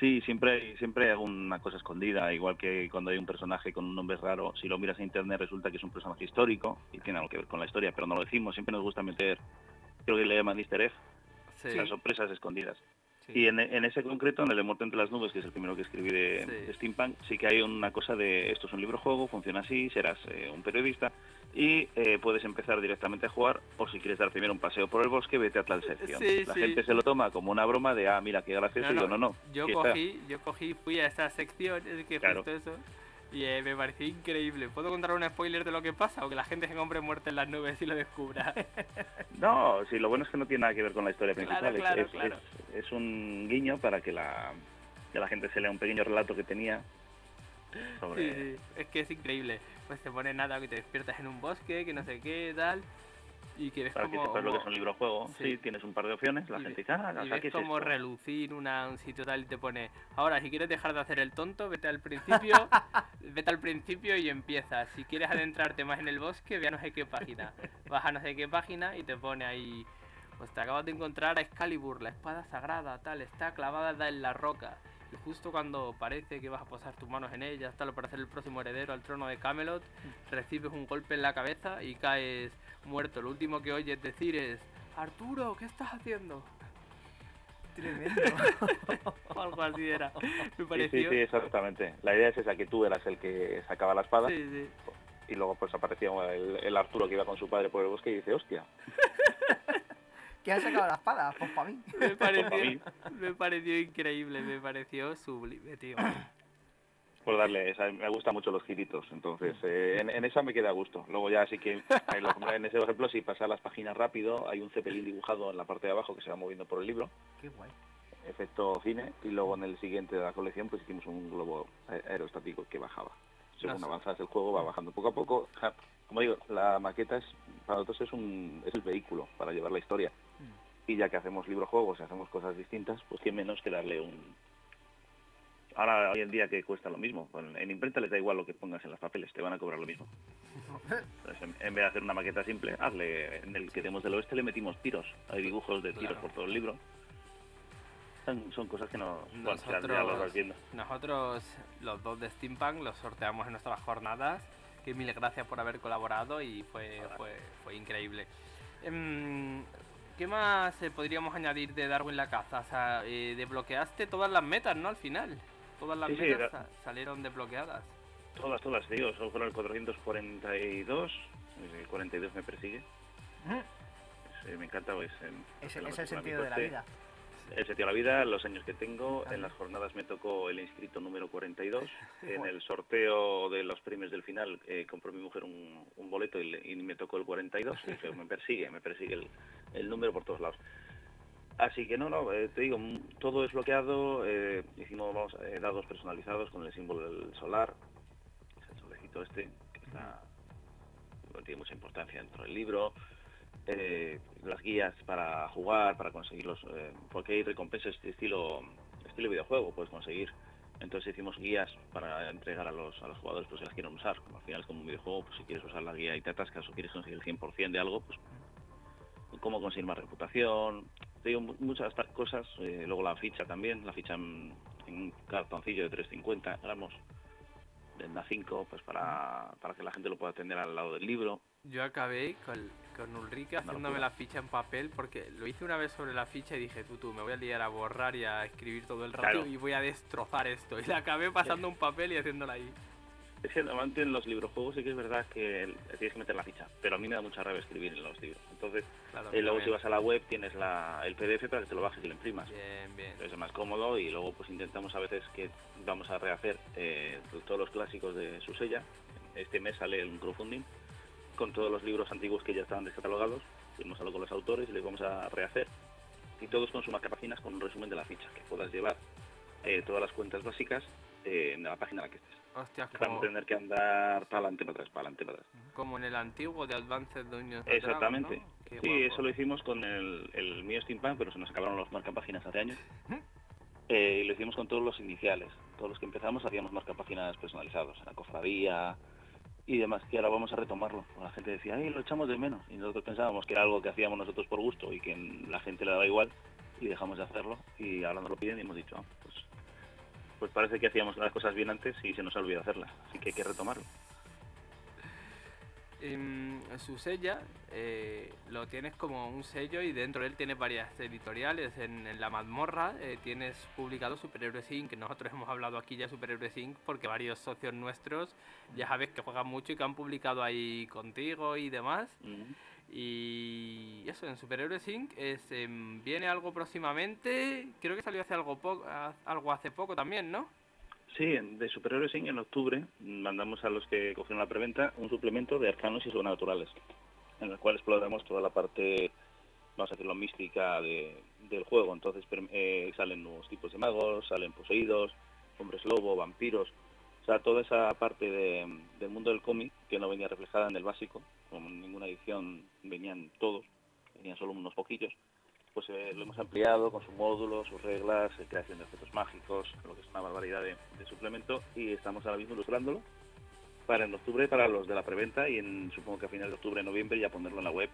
Sí, siempre, siempre hago una cosa escondida, igual que cuando hay un personaje con un nombre raro, si lo miras en internet resulta que es un personaje histórico y tiene algo que ver con la historia, pero no lo decimos, siempre nos gusta meter, creo que le llaman easter egg, Sí, las sorpresas escondidas. Sí. Y en, en ese concreto, en el de Muerte entre las nubes, que es el primero que escribí de, Sí. de Steampunk, sí que hay una cosa de esto es un libro juego, funciona así, serás eh, un periodista y eh, puedes empezar directamente a jugar o si quieres dar primero un paseo por el bosque, vete a tal sección. Sí, la gente se lo toma como una broma de, ah, mira, qué gracioso, No, y yo no, no. Yo está. cogí, yo cogí, fui a esa sección, es que Claro. justo eso, y eh, me pareció increíble. ¿Puedo contar un spoiler de lo que pasa o que la gente se compre muerte en las nubes y lo descubra? No, sí, lo bueno es que no tiene nada que ver con la historia principal. es- claro, es, claro. es- es un guiño para que la, que la gente se lea un pequeño relato que tenía sobre... Sí, sí, es que es increíble. Pues te pone nada que te despiertas en un bosque, que no sé qué, tal, y que ves Para que como... sepas lo que es un libro juego. Sí. Sí. tienes un par de opciones, la y gente dice, ah, y ves ¿qué es como esto? relucir una, un sitio tal y te pone, ahora si quieres dejar de hacer el tonto, vete al principio, vete al principio y empieza. Si quieres adentrarte más en el bosque, ve a no sé qué página. Vas a no sé qué página y te pone ahí, pues te acabas de encontrar a Excalibur, la espada sagrada, tal, está clavada en la roca. Y justo cuando parece que vas a posar tus manos en ella, tal, para ser el próximo heredero al trono de Camelot, recibes un golpe en la cabeza y caes muerto. Lo último que oyes decir es, Arturo, ¿qué estás haciendo? Tremendo. O algo así era. Me Sí, sí, pareció. sí, exactamente. La idea es esa, que tú eras el que sacaba la espada Sí, sí. y luego pues aparecía el, el Arturo que iba con su padre por el bosque y dice, hostia, ¿Quién ha sacado la espada? Pues para mí. Me mí. pareció, me pareció increíble, me pareció sublime, tío. Por darle, esa- me gustan mucho los giritos, entonces eh, en, en esa me queda a gusto. Luego ya sí que, en, lo- en ese ejemplo, si pasas las páginas rápido, hay un cepelín dibujado en la parte de abajo que se va moviendo por el libro, Qué guay. efecto cine, y luego en el siguiente de la colección pues hicimos un globo aerostático que bajaba. Según Las- avanzas el juego va bajando poco a poco. Como digo, la maqueta es, para nosotros es, un, es el vehículo para llevar la historia. Y ya que hacemos librojuegos y hacemos cosas distintas, pues qué menos que darle un... Ahora, hoy en día que cuesta lo mismo. En en imprenta les da igual lo que pongas en los papeles, te van a cobrar lo mismo. Entonces, en, vez de hacer una maqueta simple, hazle, en el que tenemos del oeste le metimos tiros. Hay dibujos de tiros Claro. por todo el libro. Son, son cosas que no... Bueno, ya, ya Nosotros- lo vas viendo. Nosotros, los dos de Steampunk, los sorteamos en nuestras jornadas. Que mil gracias por haber colaborado y fue, fue, fue increíble. Em, ¿Qué más eh, podríamos añadir de Darwin la caza? O sea, eh, desbloqueaste todas las metas, ¿no? Al final. Todas las Sí, sí, metas sa- salieron desbloqueadas. Todas, todas, digo, solo fueron el 442. El 42 me persigue. Sí, me encanta, pues... en- Es, en es lo el sentido de la vida. El sentido de la vida, los años que tengo, Ah. en las jornadas me tocó el inscrito número 42. En el sorteo de los premios del final eh, compró mi mujer un, un boleto y, me tocó el 42. Y dije, me persigue, me persigue el, el número por todos lados. Así que no, no, eh, te digo, mm, todo es bloqueado. eh, hicimos vamos, eh, dados personalizados con el símbolo del solar, el solecito este, que está, tiene mucha importancia dentro del libro eh, las guías para jugar, para conseguirlos, eh, porque hay recompensas de estilo, estilo videojuego, puedes conseguir. Entonces hicimos guías para entregar a los, a los jugadores pues, si las quieren usar. Como al final es como un videojuego, pues si quieres usar la guía y te atascas o quieres conseguir el 100% de algo, pues cómo conseguir más reputación. Te digo, mu- muchas cosas. eh, luego la ficha también, la ficha en, en un cartoncillo de 350 gramos de a 5 pues para, para que la gente lo pueda tener al lado del libro. Yo acabé con, con Ulrike haciéndome la ficha en papel porque lo hice una vez sobre la ficha y dije, tú, tú, me voy a liar a borrar y a escribir todo el rato Claro. y voy a destrozar esto. Y la acabé pasando un papel y haciéndola ahí. Es que normalmente en los librojuegos sí que es verdad que tienes que meter la ficha, pero a mí me da mucha rabia escribir en los libros. Entonces, Claro, eh, luego si vas a la web tienes la, el PDF para que te lo bajes y lo imprimas. Bien, bien. Entonces es más cómodo y luego pues intentamos a veces que vamos a rehacer eh, todos los clásicos de Susella. Este mes sale un crowdfunding con todos los libros antiguos que ya estaban descatalogados Fuimos a hablar con los autores y les vamos a rehacer. Y todos con su páginas con un resumen de la ficha, que puedas llevar eh, todas las cuentas básicas eh, en la página en la que estés. Hostia, Para no tener que andar para adelante, para atrás, para adelante, para atrás. como en el antiguo de Advanced Dungeons Exactamente. Qué Sí, guapo. eso lo hicimos con el, el mío Steampunk, pero se nos acabaron los marcapáginas hace años. Eh, y lo hicimos con todos los iniciales. Todos los que empezamos hacíamos marcapáginas personalizados, en la cofradía y demás. Y ahora vamos a retomarlo. La gente decía, ¡ay, lo echamos de menos! Y nosotros pensábamos que era algo que hacíamos nosotros por gusto y que la gente le daba igual y dejamos de hacerlo. Y ahora nos lo piden y hemos dicho, ah, pues, pues parece que hacíamos las cosas bien antes y se nos ha olvidado hacerlas. Así que hay que retomarlo. En su sella eh, lo tienes como un sello y dentro de él tienes varias editoriales. En, en la mazmorra eh, tienes publicado Superhéroes Inc. Nosotros hemos hablado aquí ya de Superhéroes Inc. porque varios socios nuestros ya sabes que juegan mucho y que han publicado ahí contigo y demás. Y eso, en Superhéroes Inc. Es, em, viene algo próximamente. Creo que salió hace algo, po- a- algo hace poco también, ¿no? Sí, de Superhéroes Inc. en octubre mandamos a los que cogieron la preventa un suplemento de arcanos y sobrenaturales, en el cual exploramos toda la parte, vamos a decirlo, mística de- del juego. Entonces eh, salen nuevos tipos de magos, salen poseídos, hombres lobo, vampiros, o sea, toda esa parte de- del mundo del cómic que no venía reflejada en el básico, como en ninguna edición venían todos, venían solo unos poquillos pues eh, lo hemos ampliado con su módulo, sus reglas, eh, creación de efectos mágicos, lo que es una barbaridad de, de suplemento y estamos ahora mismo ilustrándolo para en octubre para los de la preventa y supongo que a finales de octubre, noviembre ya ponerlo en la web.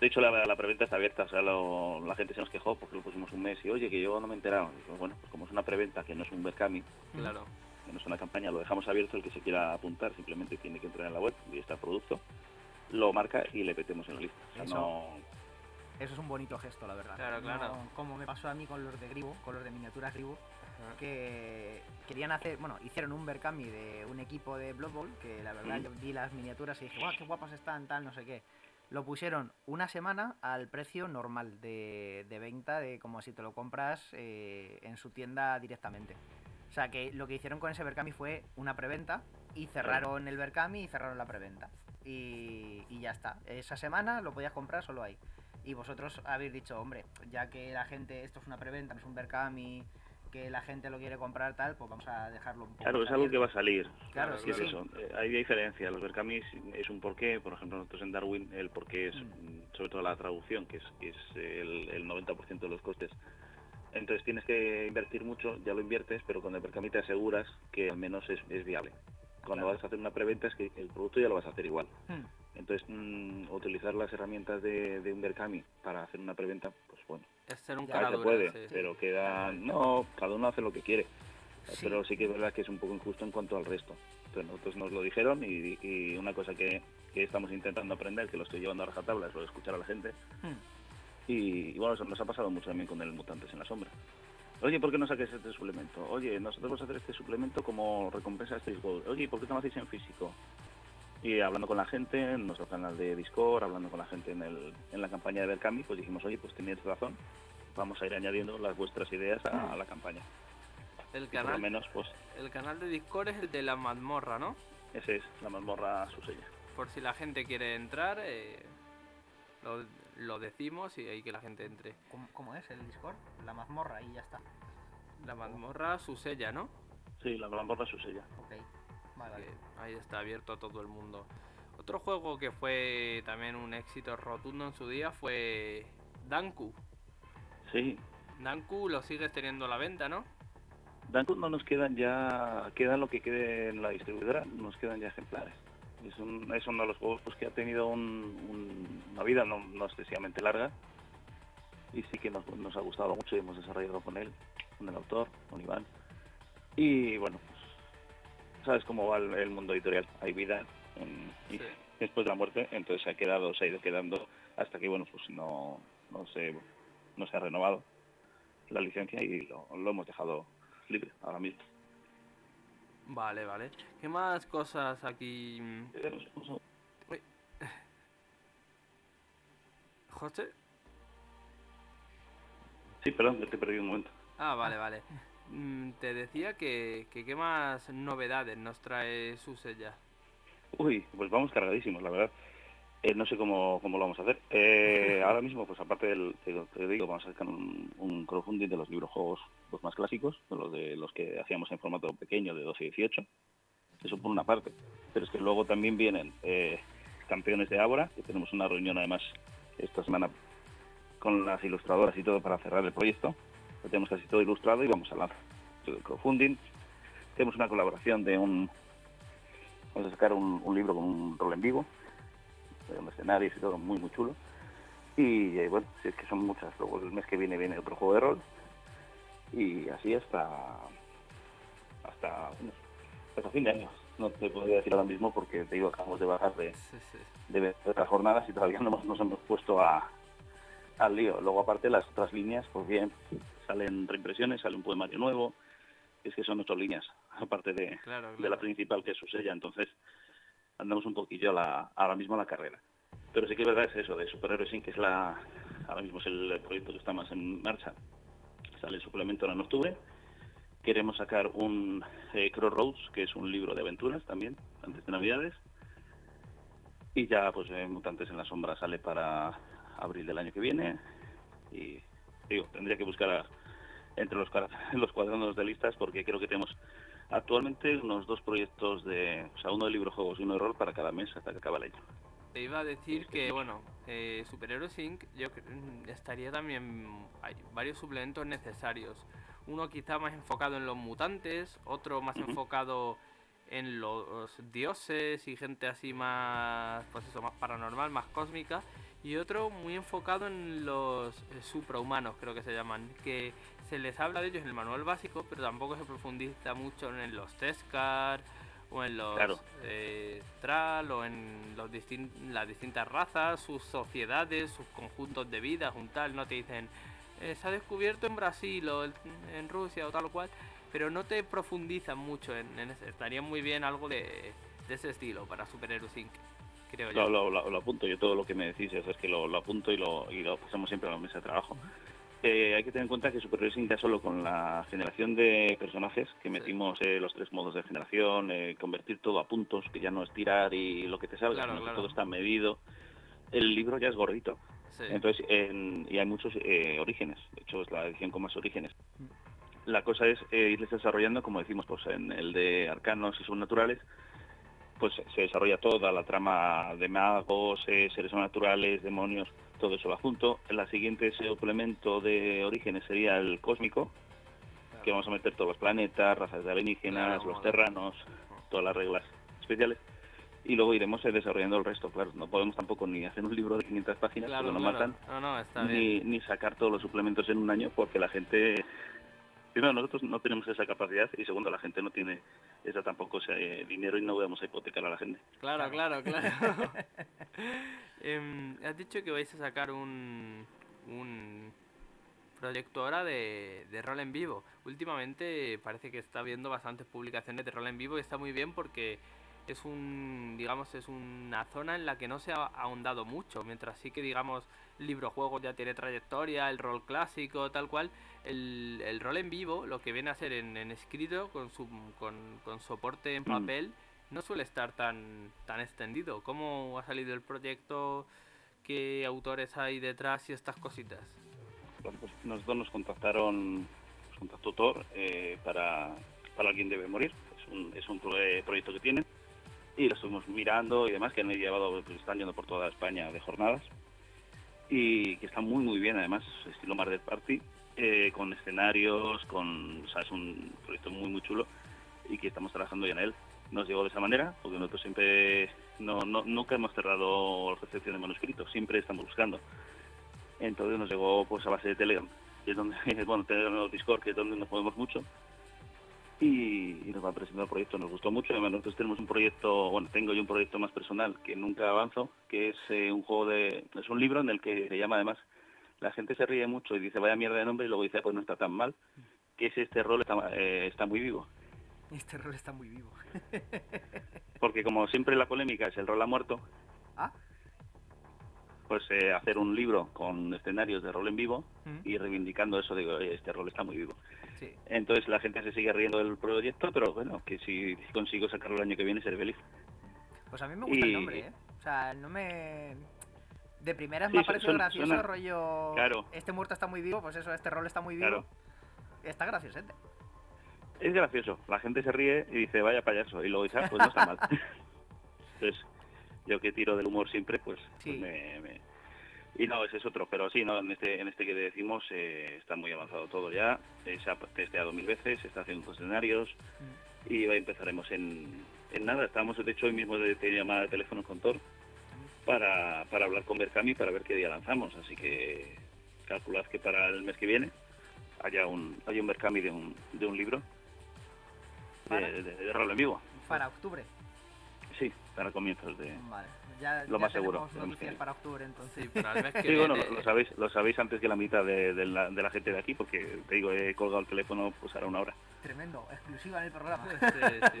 De hecho la, preventa está abierta, o sea, la gente se nos quejó porque lo pusimos un mes y oye que yo no me he bueno, pues como es una preventa que no es un Berkami, Claro. Que no es una campaña, lo dejamos abierto el que se quiera apuntar, simplemente tiene que entrar en la web y está el producto, lo marca y le metemos en la lista. O sea, Eso- no, Eso es un bonito gesto, la verdad. Claro, claro. No como me pasó a mí con los de Gribo, con los de miniaturas Gribo, Ajá. que querían hacer, bueno, hicieron un Berkami de un equipo de Blood Bowl, que la verdad Mm. yo vi las miniaturas y dije, guau, qué guapas están, tal, no sé qué. Lo pusieron una semana al precio normal de, de venta, de como si te lo compras eh, en su tienda directamente. O sea que lo que hicieron con ese Berkami fue una preventa y cerraron el Berkami y cerraron la preventa. Y, y ya está. Esa semana lo podías comprar solo ahí. Y vosotros habéis dicho, hombre, ya que la gente, esto es una preventa, no es un Berkami, que la gente lo quiere comprar tal, pues vamos a dejarlo un poco. Claro, es algo que va a salir. Claro, Sí, sí, es sí. eso. Eh, hay diferencia. Los Berkamis es un porqué. Por ejemplo, nosotros en Darwin el porqué es Mm. mm, sobre todo la traducción, que es, que es el, el 90% de los costes. Entonces tienes que invertir mucho, ya lo inviertes, pero con el Berkami te aseguras que al menos es, es viable. Cuando Claro. vas a hacer una preventa es que el producto ya lo vas a hacer igual. Hmm. Entonces, mm, utilizar las herramientas de, de un Berkami para hacer una preventa, pues bueno, Es ser un Ya, cara se puede, sí. pero queda... No, cada uno hace lo que quiere. Sí. Pero sí que es verdad que es un poco injusto en cuanto al resto. Entonces nosotros nos lo dijeron y, y una cosa que, que estamos intentando aprender, que lo estoy llevando a rajatabla, es lo de escuchar a la gente. Hmm. Y, y bueno, eso nos ha pasado mucho también con el Mutantes en la Sombra. Oye, ¿por qué no saques este suplemento? Oye, nosotros vamos a hacer este suplemento como recompensa a Space Gold. Oye, ¿por qué no lo hacéis en físico? Y hablando con la gente en nuestro canal de Discord, hablando con la gente en, el, en la campaña de Berkami, pues dijimos, oye, pues tenéis razón, vamos a ir añadiendo las vuestras ideas a, a la campaña. El Y por lo canal, menos, pues, el canal de Discord es el de la mazmorra, ¿no? ese es la mazmorra su sella. Por si la gente quiere entrar, eh, lo, lo decimos y ahí que la gente entre. ¿Cómo, cómo es el Discord? La mazmorra y ya está. La mazmorra, su sella, ¿no? Sí, la mazmorra su sella. Ok. Vale, ahí está abierto a todo el mundo. Otro juego que fue también un éxito rotundo en su día fue Danku. Sí, Danku lo sigues teniendo a la venta, ¿no? Danko no nos quedan ya, queda lo que quede en la distribuidora, nos quedan ya ejemplares. Es, un, es uno de los juegos pues, que ha tenido un- un- una vida no, no excesivamente larga y sí que nos, nos ha gustado mucho y hemos desarrollado con él, con el autor, con Iván. Y bueno, pues, sabes cómo va el, el mundo editorial, hay vida en- y después de la muerte, entonces se ha quedado, se ha ido quedando hasta que bueno, pues no, no, se, no se ha renovado la licencia y lo, lo hemos dejado libre ahora mismo. Vale, vale. ¿Qué más cosas aquí? mm, José. Sí, perdón, que te perdido un momento. Ah, vale, vale. Mm, Te decía que, que qué más novedades nos trae su sella. Uy, pues vamos cargadísimos, la verdad. Eh, no sé cómo, cómo lo vamos a hacer. Eh, ahora mismo, pues aparte del, te, digo, vamos a sacar un, un crowdfunding de los librojuegos los más clásicos, los, de los que hacíamos en formato pequeño de 12 y 18. Eso por una parte. Pero es que luego también vienen eh, campeones de Ábora, que tenemos una reunión además esta semana con las ilustradoras y todo para cerrar el proyecto. Lo tenemos casi todo ilustrado y vamos a lanzar el crowdfunding. Tenemos una colaboración de un... Vamos a sacar un libro con un rol en vivo, de escenarios y todo muy muy chulo. Y eh, bueno, si es que son muchas. Luego el mes que viene viene otro juego de rol. Y así hasta hasta, hasta fin de año. No te podría decir ahora mismo porque te digo, acabamos de bajar de, Sí, sí. de ver las jornadas y todavía no nos hemos puesto a, al lío. Luego aparte las otras líneas, pues bien, salen reimpresiones, sale un poemario nuevo. Es que son ocho líneas, aparte de, Claro, de la principal que es Susella, entonces andamos un poquillo a la, ahora mismo a la carrera. Pero sí que es verdad es eso, de Superhéroes Inc., que es la, ahora mismo es el proyecto que está más en marcha. Sale el suplemento ahora en octubre. Queremos sacar un eh, Crossroads, que es un libro de aventuras también, antes de Navidades. Y ya, pues, eh, Mutantes en la Sombra sale para abril del año que viene. Y, digo, tendría que buscar entre los, los cuadernos de listas porque creo que tenemos actualmente unos dos proyectos de, o sea, uno de librojuegos y uno de rol para cada mes hasta que acaba el año. Te iba a decir que, bueno, eh, Superhéroes Inc. yo mm, estaría también. Hay varios suplementos necesarios. Uno quizá más enfocado en los mutantes, otro más enfocado en los dioses y gente así más. Pues eso, más paranormal, más cósmica. Y otro muy enfocado en los eh, suprahumanos, creo que se llaman. Que se les habla de ellos en el manual básico, pero tampoco se profundiza mucho en los Teskar o en los Claro. eh, Tral o en los distin- las distintas razas, sus sociedades, sus conjuntos de vida, un tal, no te dicen eh, se ha descubierto en Brasil o en- en Rusia o tal o cual, pero no te profundizan mucho en, en ese. Estaría muy bien algo de, de ese estilo para Superhéroes Inc. Creo yo. Lo, lo- lo- lo apunto, yo todo lo que me decís eso es que lo, lo apunto y lo, y lo pasamos siempre a la mesa de trabajo. Eh, hay que tener en cuenta que Superhéroes Inc. ya solo con la generación de personajes, que metimos eh, los tres modos de generación, eh, convertir todo a puntos, que ya no es tirar y lo que te salga, Claro, sino que claro. todo está medido. El libro ya es gordito. Sí. Entonces, en- y hay muchos orígenes. De hecho, es la edición con más orígenes. La cosa es irles desarrollando, como decimos, pues en el de arcanos y subnaturales, pues se desarrolla toda la trama de magos, eh, seres sobrenaturales, demonios, todo eso va junto. La siguiente suplemento de orígenes sería el cósmico, que vamos a meter todos los planetas, razas de alienígenas, Claro, los terranos, todas las reglas especiales. Y luego iremos eh, desarrollando el resto, claro. No podemos tampoco ni hacer un libro de 500 páginas, matan, No, no, está ni, bien. ni sacar todos los suplementos en un año, porque la gente... Primero, nosotros no tenemos esa capacidad y segundo, la gente no tiene esa tampoco ese dinero y no vamos a hipotecar a la gente. Claro, claro, claro. Em, has dicho que vais a sacar un, un proyecto ahora de, de rol en vivo. Últimamente parece que está habiendo bastantes publicaciones de rol en vivo y está muy bien porque es un, digamos, es una zona en la que no se ha ahondado mucho, mientras sí que, digamos, el libro juego ya tiene trayectoria, el rol clásico, tal cual, el, el rol en vivo, lo que viene a ser en, en escrito, con, su, con, con soporte en Mm. papel, no suele estar tan, tan extendido. ¿Cómo ha salido el proyecto? ¿Qué autores hay detrás y estas cositas? Bueno, pues nosotros nos contactaron, nos contactó Thor eh, para, para Alguien Debe Morir. Es un, es un pro- proyecto que tienen. Y lo estuvimos mirando y demás, que han llevado, pues, están yendo por toda España de jornadas. Y que está muy, muy bien, además, estilo Murder Party, eh, con escenarios, con, o sea, es un proyecto muy, muy chulo y que estamos trabajando ya en él. Nos llegó de esa manera, porque nosotros siempre, no, nunca hemos cerrado recepción de manuscritos, siempre estamos buscando. Entonces nos llegó pues a base de Telegram, que es donde, bueno, Telegram o Discord, que es donde nos movemos mucho. Y, y nos va presentando el proyecto, nos gustó mucho. Además, nosotros tenemos un proyecto, bueno, tengo yo un proyecto más personal que nunca avanzo, que es eh, un juego de, es un libro en el que se llama además, la gente se ríe mucho y dice vaya mierda de nombre y luego dice pues no está tan mal, que es este rol está, eh, está muy vivo. Este rol está muy vivo. Porque como siempre la polémica es el rol ha muerto, Ah, pues eh, hacer un libro con escenarios de rol en vivo mm, y reivindicando eso, digo, "Oye, este rol está muy vivo. sí. Entonces la gente se sigue riendo del proyecto, pero bueno, que si consigo sacarlo el año que viene seré feliz. Pues a mí me gusta el nombre, ¿eh? O sea, no me. De primeras Sí, me ha parecido gracioso, suena- rollo. Claro. Este muerto está muy vivo, pues eso, este rol está muy vivo. Claro. Está graciosete. Es gracioso. La gente se ríe y dice, vaya payaso. Y luego dice, ah, pues no está mal. Entonces, yo que tiro del humor siempre, pues, pues me, me- Y no, ese es otro. Pero sí, no, en este, en este que decimos eh, está muy avanzado todo ya. Eh, se ha testeado mil veces, se está haciendo escenarios. Mm. Y empezaremos en, en nada. Estamos, de hecho, hoy mismo de, de llamada de teléfono con Thor para, para hablar con Berkami para ver qué día lanzamos. Así que calculad que para el mes que viene haya un, haya un Berkami de un, de un libro de, de, de rol en vivo. Para octubre. Sí, para comienzos de... Vale. Ya, Lo ya más seguro, para octubre entonces. Sí, para el mes que Sí, bueno, viene- lo, lo sabéis, lo sabéis antes que la mitad de, de la, de la gente de aquí, porque te digo, he colgado el teléfono pues ahora una hora. Tremendo, exclusiva en el programa. Sí, sí, sí.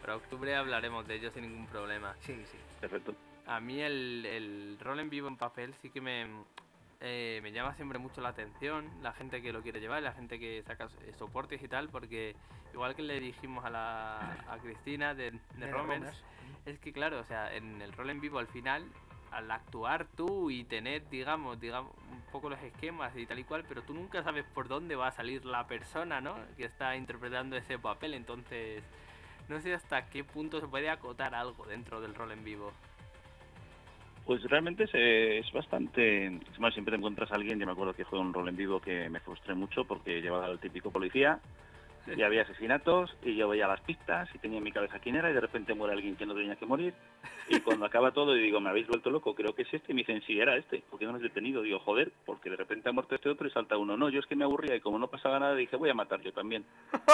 Para octubre hablaremos de ello sin ningún problema. Sí, sí. Perfecto. A mí el, el rol en vivo en papel sí que me, eh, me llama siempre mucho la atención, la gente que lo quiere llevar, la gente que saca soportes y tal, porque igual que le dijimos a, la, a Cristina de, de, De Romers, Romers. es que claro, o sea, en el rol en vivo al final, al actuar tú y tener, digamos, digamos, un poco los esquemas y tal y cual, pero tú nunca sabes por dónde va a salir la persona, ¿no? Que está interpretando ese papel, entonces no sé hasta qué punto se puede acotar algo dentro del rol en vivo. Pues realmente es, es bastante... Es más, siempre te encuentras a alguien, yo me acuerdo que fue un rol en vivo que me frustré mucho porque llevaba al típico policía y había asesinatos y yo veía las pistas y tenía en mi cabeza quién era y de repente muere alguien que no tenía que morir y cuando acaba todo y digo, me habéis vuelto loco, creo que es este y me dicen, sí, era este, ¿por qué no lo has detenido? Digo, joder, porque de repente ha muerto este otro y salta uno, no, yo es que me aburría y como no pasaba nada dije, voy a matar yo también.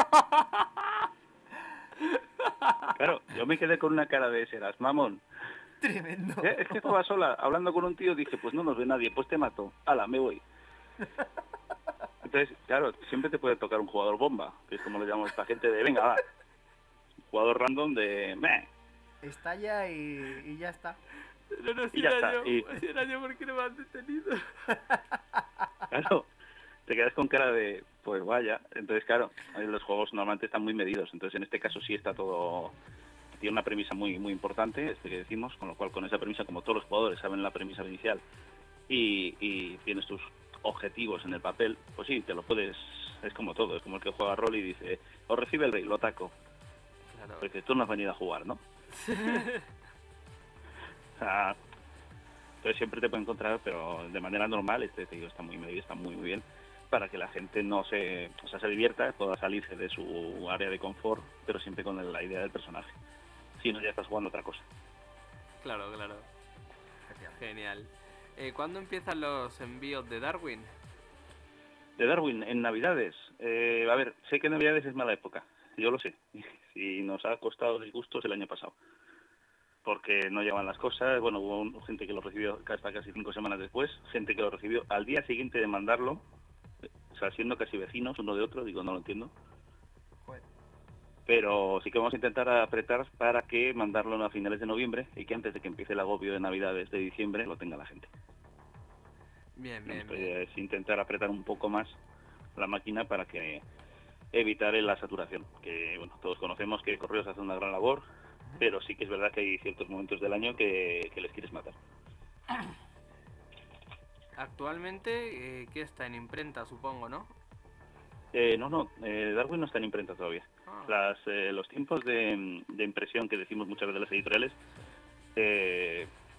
Claro, yo me quedé con una cara de serás, mamón. Tremendo. Eh, Es que estaba sola, hablando con un tío, dije, pues no nos ve nadie, pues te mato. Ala, me voy. Entonces, claro, siempre te puede tocar un jugador bomba, que es como le llamamos a esta gente de, venga, va. Un jugador random de, meh. Estalla y, y ya está. No, no, Y ya está, y- si era yo, ¿por qué no me has detenido? Claro, te quedas con cara de, pues vaya. Entonces, claro, los juegos normalmente están muy medidos. Entonces, en este caso sí está todo, tiene una premisa muy muy importante, este que decimos, con lo cual con esa premisa, como todos los jugadores saben la premisa inicial y, y tienes tus objetivos en el papel, pues sí, te lo puedes, es como todo, es como el que juega rol y dice, o recibe el rey, lo ataco. Claro. Dices, tú no has venido a jugar, ¿no? O sea, entonces siempre te puede encontrar, pero de manera normal, este te digo, está muy medido, está muy muy bien, para que la gente no se, o sea, se divierta, pueda salirse de su área de confort, pero siempre con la idea del personaje. Si no, ya estás jugando otra cosa. Claro, claro. Genial. Eh, ¿Cuándo empiezan los envíos de Darwin? De Darwin, en Navidades, eh, a ver, sé que Navidades es mala época, yo lo sé, y nos ha costado disgustos el año pasado, porque no llevan las cosas, bueno, hubo gente que lo recibió hasta casi cinco semanas después, gente que lo recibió al día siguiente de mandarlo, o sea, siendo casi vecinos uno de otro, digo, no lo entiendo. Pero sí que vamos a intentar apretar para que mandarlo a finales de noviembre y que antes de que empiece el agobio de Navidades de diciembre lo tenga la gente. Bien, bien, bien. es intentar apretar un poco más la máquina para que evitar la saturación. Que bueno, todos conocemos que Correos hace una gran labor, pero sí que es verdad que hay ciertos momentos del año que, que les quieres matar. Actualmente, eh, ¿qué está en imprenta, supongo, no? Eh, no, no, eh, Darwin no está en imprenta todavía. Ah, Las, eh, los tiempos de, de impresión que decimos muchas veces las editoriales,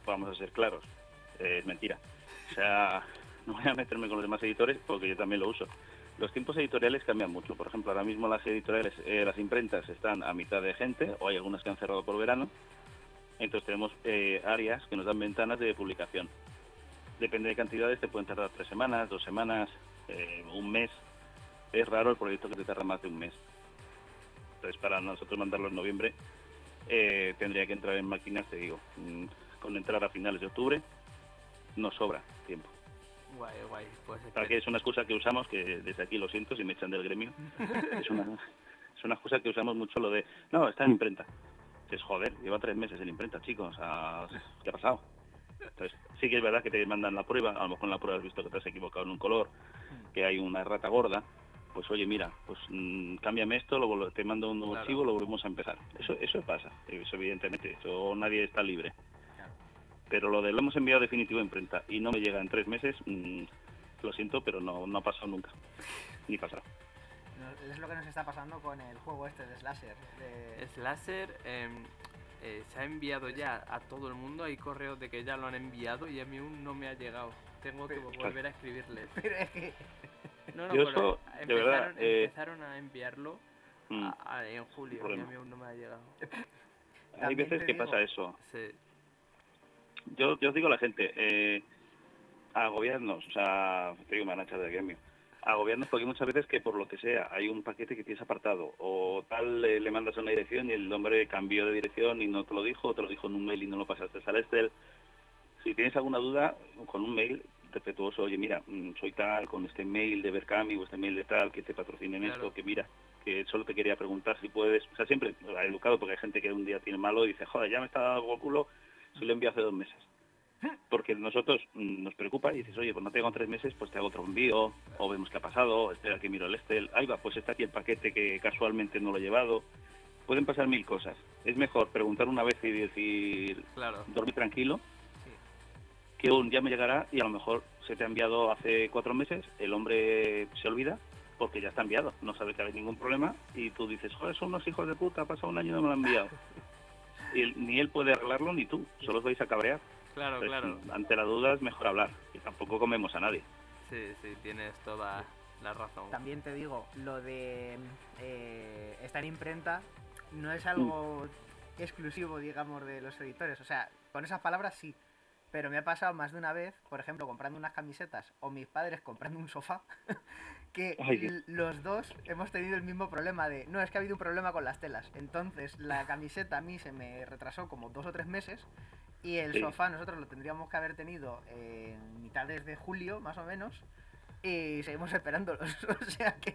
vamos a ser claros, es mentira. O sea, no voy a meterme con los demás editores porque yo también lo uso. Los tiempos editoriales cambian mucho. Por ejemplo, ahora mismo las editoriales, las imprentas están a mitad de gente, o hay algunas que han cerrado por verano. Entonces tenemos áreas que nos dan ventanas de publicación. Depende de cantidades, te pueden tardar tres semanas, dos semanas, un mes. Es raro el proyecto que te tarda más de un mes. Entonces, para nosotros mandarlo en noviembre, eh, tendría que entrar en máquinas, te digo, mm, con entrar a finales de octubre, nos sobra tiempo. guay, guay. Pues Para que es una excusa que usamos, que desde aquí lo siento si me echan del gremio, es una, es una excusa que usamos mucho lo de, no, está en imprenta. Es joder, lleva tres meses en imprenta, chicos, ¿qué ha pasado? Entonces, sí que es verdad que te mandan la prueba, a lo mejor en la prueba has visto que te has equivocado en un color, que hay una rata gorda, pues oye, mira, pues mm, cámbiame esto, lo, te mando un nuevo Claro. archivo, lo volvemos a empezar. Eso, eso pasa, eso evidentemente, eso nadie está libre. Claro. Pero lo de lo hemos enviado definitivo a imprenta y no me llega en tres meses, mm, lo siento, pero no, no ha pasado nunca. Ni pasará. Es lo que nos está pasando con el juego este de Slasher. de- Slasher em, eh, se ha enviado ya a todo el mundo. Hay correos de que ya lo han enviado y a mí aún no me ha llegado. Tengo que volver a escribirles. Pero es que No, no, Yo eso, de verdad, empezaron, eh, empezaron a enviarlo Mm. a- a- en julio y a problema. mí aún no me ha llegado. Hay veces que digo- pasa eso. Sí, Yo, yo os digo a la gente, eh, agobiarnos, o sea, te digo, me van a echar del gremio. Agobiarnos porque muchas veces que por lo que sea hay un paquete que tienes apartado o tal eh, le mandas a una dirección y el hombre cambió de dirección y no te lo dijo, o te lo dijo en un mail y no lo pasaste al Excel. Si tienes alguna duda, con un mail respetuoso, oye, mira, mm, soy tal, con este mail de Berkami o este mail de tal, que te patrocinen Claro. esto, que mira, que solo te quería preguntar si puedes, o sea, siempre educado, porque hay gente que un día tiene malo y dice, joder, ya me está dando el culo, si lo envío hace dos meses. Porque nosotros mm, nos preocupa y dices, oye, pues no tengo tres meses, pues te hago otro envío, o vemos qué ha pasado, espera que miro el Excel, ahí va, pues está aquí el paquete que casualmente no lo he llevado. Pueden pasar mil cosas. Es mejor preguntar una vez y decir, claro. dormir tranquilo. Que un día me llegará y a lo mejor se te ha enviado hace cuatro meses, el hombre se olvida porque ya está enviado, no sabe que hay ningún problema y tú dices, joder, son unos hijos de puta, ha pasado un año y no me lo han enviado. Y él- ni él puede arreglarlo ni tú, solo os vais a cabrear. Claro, Entonces, claro. Ante la duda es mejor hablar y tampoco comemos a nadie. Sí, sí, tienes toda la razón. también te digo, lo de eh, estar en imprenta no es algo exclusivo, digamos, de los editores. O sea, con esas palabras sí. Pero me ha pasado más de una vez, por ejemplo, comprando unas camisetas o mis padres comprando un sofá, que Ay, los dos hemos tenido el mismo problema de, no, es que ha habido un problema con las telas. Entonces la camiseta a mí se me retrasó como dos o tres meses y el Sí. sofá nosotros lo tendríamos que haber tenido en mitades de julio, más o menos, y seguimos esperándolos. o sea que...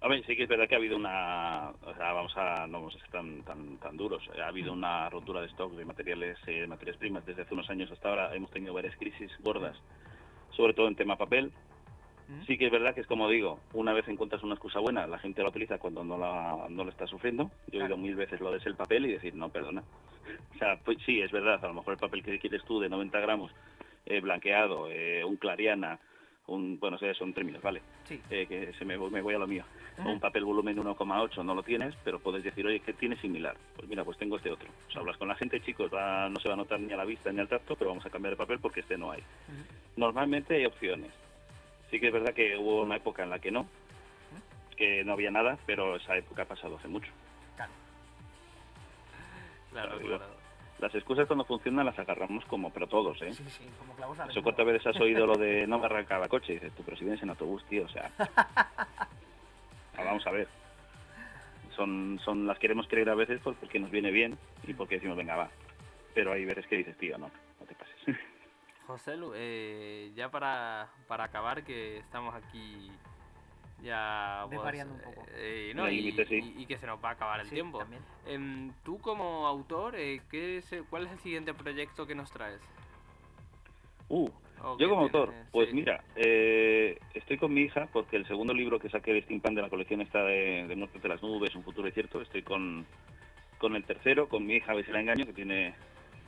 A ver, sí que es verdad que ha habido una, o sea, vamos a, no vamos a ser tan, tan, tan duros, ha habido una rotura de stock de materiales, eh, de materias primas desde hace unos años hasta ahora, hemos tenido varias crisis gordas, sobre todo en tema papel. ¿Mm? Sí que es verdad que es como digo, una vez encuentras una excusa buena, la gente la utiliza cuando no la, no la está sufriendo. Yo he oído mil veces lo de el papel y decir, no, perdona. O sea, pues sí, es verdad, a lo mejor el papel que quieres tú de 90 gramos, eh, blanqueado, eh, un clariana, un, bueno, sé, son términos, ¿vale? Sí. eh, que se me, voy- me voy a lo mío. Ajá. Un papel volumen 1,8 no lo tienes, pero puedes decir, oye, ¿qué tienes similar? Pues mira, pues tengo este otro. O sea, hablas con la gente, chicos, va- no se va a notar ni a la vista ni al tacto, pero vamos a cambiar de papel porque este no hay. Normalmente hay opciones. Sí que es verdad que hubo una época en la que no, que no había nada, pero esa época ha pasado hace mucho. Claro. Claro, claro. Las excusas cuando funcionan las agarramos como, pero todos, ¿eh? Sí, sí, como clavos Eso cuántas veces has oído lo de no me arrancaba coche y dices tú, pero si vienes en autobús, tío, o sea. Ah, vamos a ver. Son, son las queremos creer a veces por- porque nos viene bien y porque decimos, venga, va. Pero hay veces que dices, tío, no, no te pases. José, Lu, eh, ya para, para acabar, que estamos aquí ya... pues, Desvariando un poco. eh, no, y, límite, sí. y- y que se nos va a acabar el Sí, tiempo. también. Em, Tú como autor, eh, ¿qué es, el- ¿cuál es el siguiente proyecto que nos traes? Uh, ¿O yo como autor, tienes? pues Sí. mira, eh, estoy con mi hija porque el segundo libro que saqué de Steampunk de la colección está de, de Muerte de las Nubes, Un futuro incierto, estoy con, con el tercero, con mi hija, a ver si la engaño, que tiene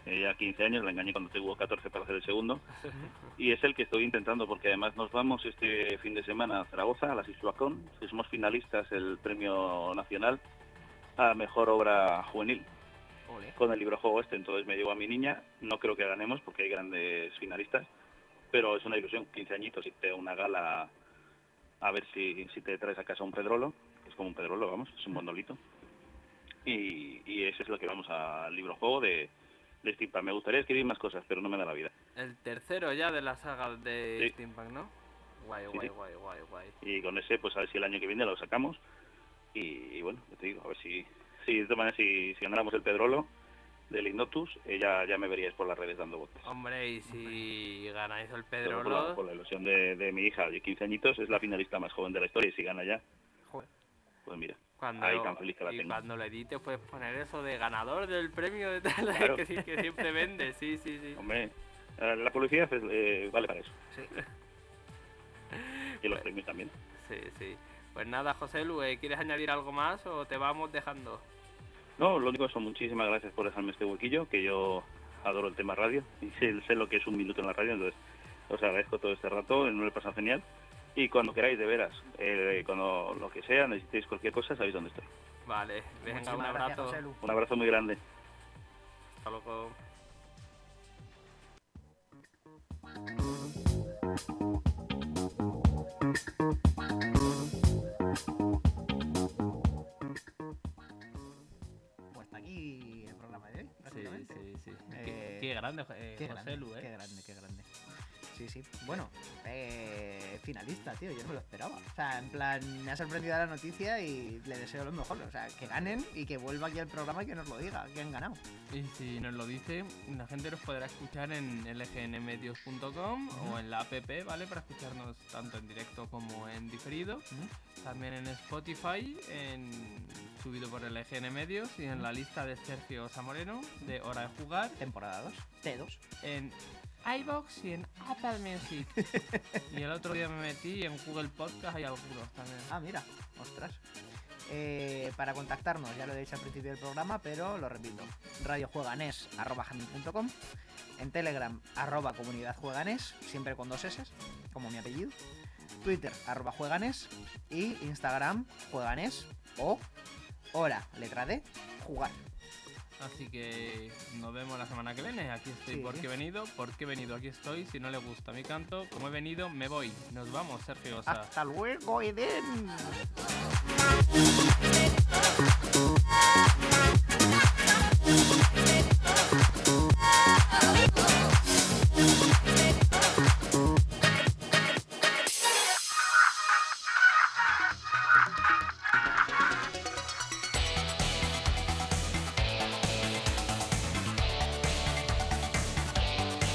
eh, ya 15 años, la engañé cuando tuvo 14 para hacer el segundo. y es el que estoy intentando porque además nos vamos este fin de semana a Zaragoza, a las Isuacón, somos finalistas el premio nacional a mejor obra juvenil con el libro juego este, entonces me llevo a mi niña, no creo que ganemos porque hay grandes finalistas, pero es una ilusión, 15 añitos, irte a una gala a ver si, si te traes a casa un pedrolo, es como un pedrolo, vamos, es un bondolito, y, y eso es lo que vamos al libro juego de, de Steampunk. Me gustaría escribir más cosas, pero no me da la vida. El tercero ya de la saga de Sí. Steampunk, ¿no? Guay, guay, sí. guay, guay, guay. y con ese pues a ver si el año que viene lo sacamos y, y bueno ya te digo a ver si si de todas maneras si, si ganáramos el Pedrolo del Ignotus eh, ya, ya me veríais por las redes dando votos Hombre, y si ganáis el Pero por, la, Pedrolo, por la ilusión de, de mi hija de 15 añitos es la finalista más joven de la historia y si gana ya Joder. pues mira cuando, Ay, tan feliz que la y tengo. cuando lo edites puedes poner eso de ganador del premio de tal, Claro. que, que siempre vende, sí, sí, sí. hombre la publicidad es, eh, vale para eso Sí. y los premios también Sí, sí. Pues nada, José Lu, eh, ¿quieres añadir algo más o te vamos dejando? No, lo único son muchísimas gracias por dejarme este huequillo, que yo adoro el tema radio y sé, sé lo que es un minuto en la radio, entonces os agradezco todo este rato, no me he pasado genial. Y cuando queráis, de veras, eh, cuando lo que sea, necesitéis cualquier cosa, sabéis dónde estoy. Vale, venga, Muchísimas un abrazo. Un abrazo muy grande. Hasta luego. Pues hasta aquí el programa de hoy, Sí, básicamente. sí, sí. Eh, qué, qué grande, eh, Qué José grande, Lu, qué eh. grande, qué grande. Sí, sí. Bueno, eh, finalista, tío, yo no me lo esperaba. O sea, en plan, me ha sorprendido la noticia y le deseo lo mejor. O sea, que ganen y que vuelva aquí al programa y que nos lo diga, que han ganado. Y si nos lo dice, la gente nos podrá escuchar en lgnmedios.com o en la app, ¿vale? Para escucharnos tanto en directo como en diferido. También en Spotify, en, subido por LGN Medios y en la lista de Sergio Zamoreno de Hora de Jugar. Temporada 2, T2. En iBox y en Apple Music. y el otro día me metí en Google Podcast, hay algunos también. Ah, mira, ostras. Eh, para contactarnos, ya lo he dicho al principio del programa, pero lo repito. radiojueganes.com En Telegram, arroba comunidad jueganes, siempre con dos S, como mi apellido. Twitter, arroba jueganes. Y Instagram, jueganes o hora, letra D, jugar. Así que nos vemos la semana que viene. Aquí estoy Sí. porque he venido, porque he venido, aquí estoy. Si no le gusta mi canto, como he venido, me voy. Nos vamos, Sergio. Osa. Hasta luego, Eden.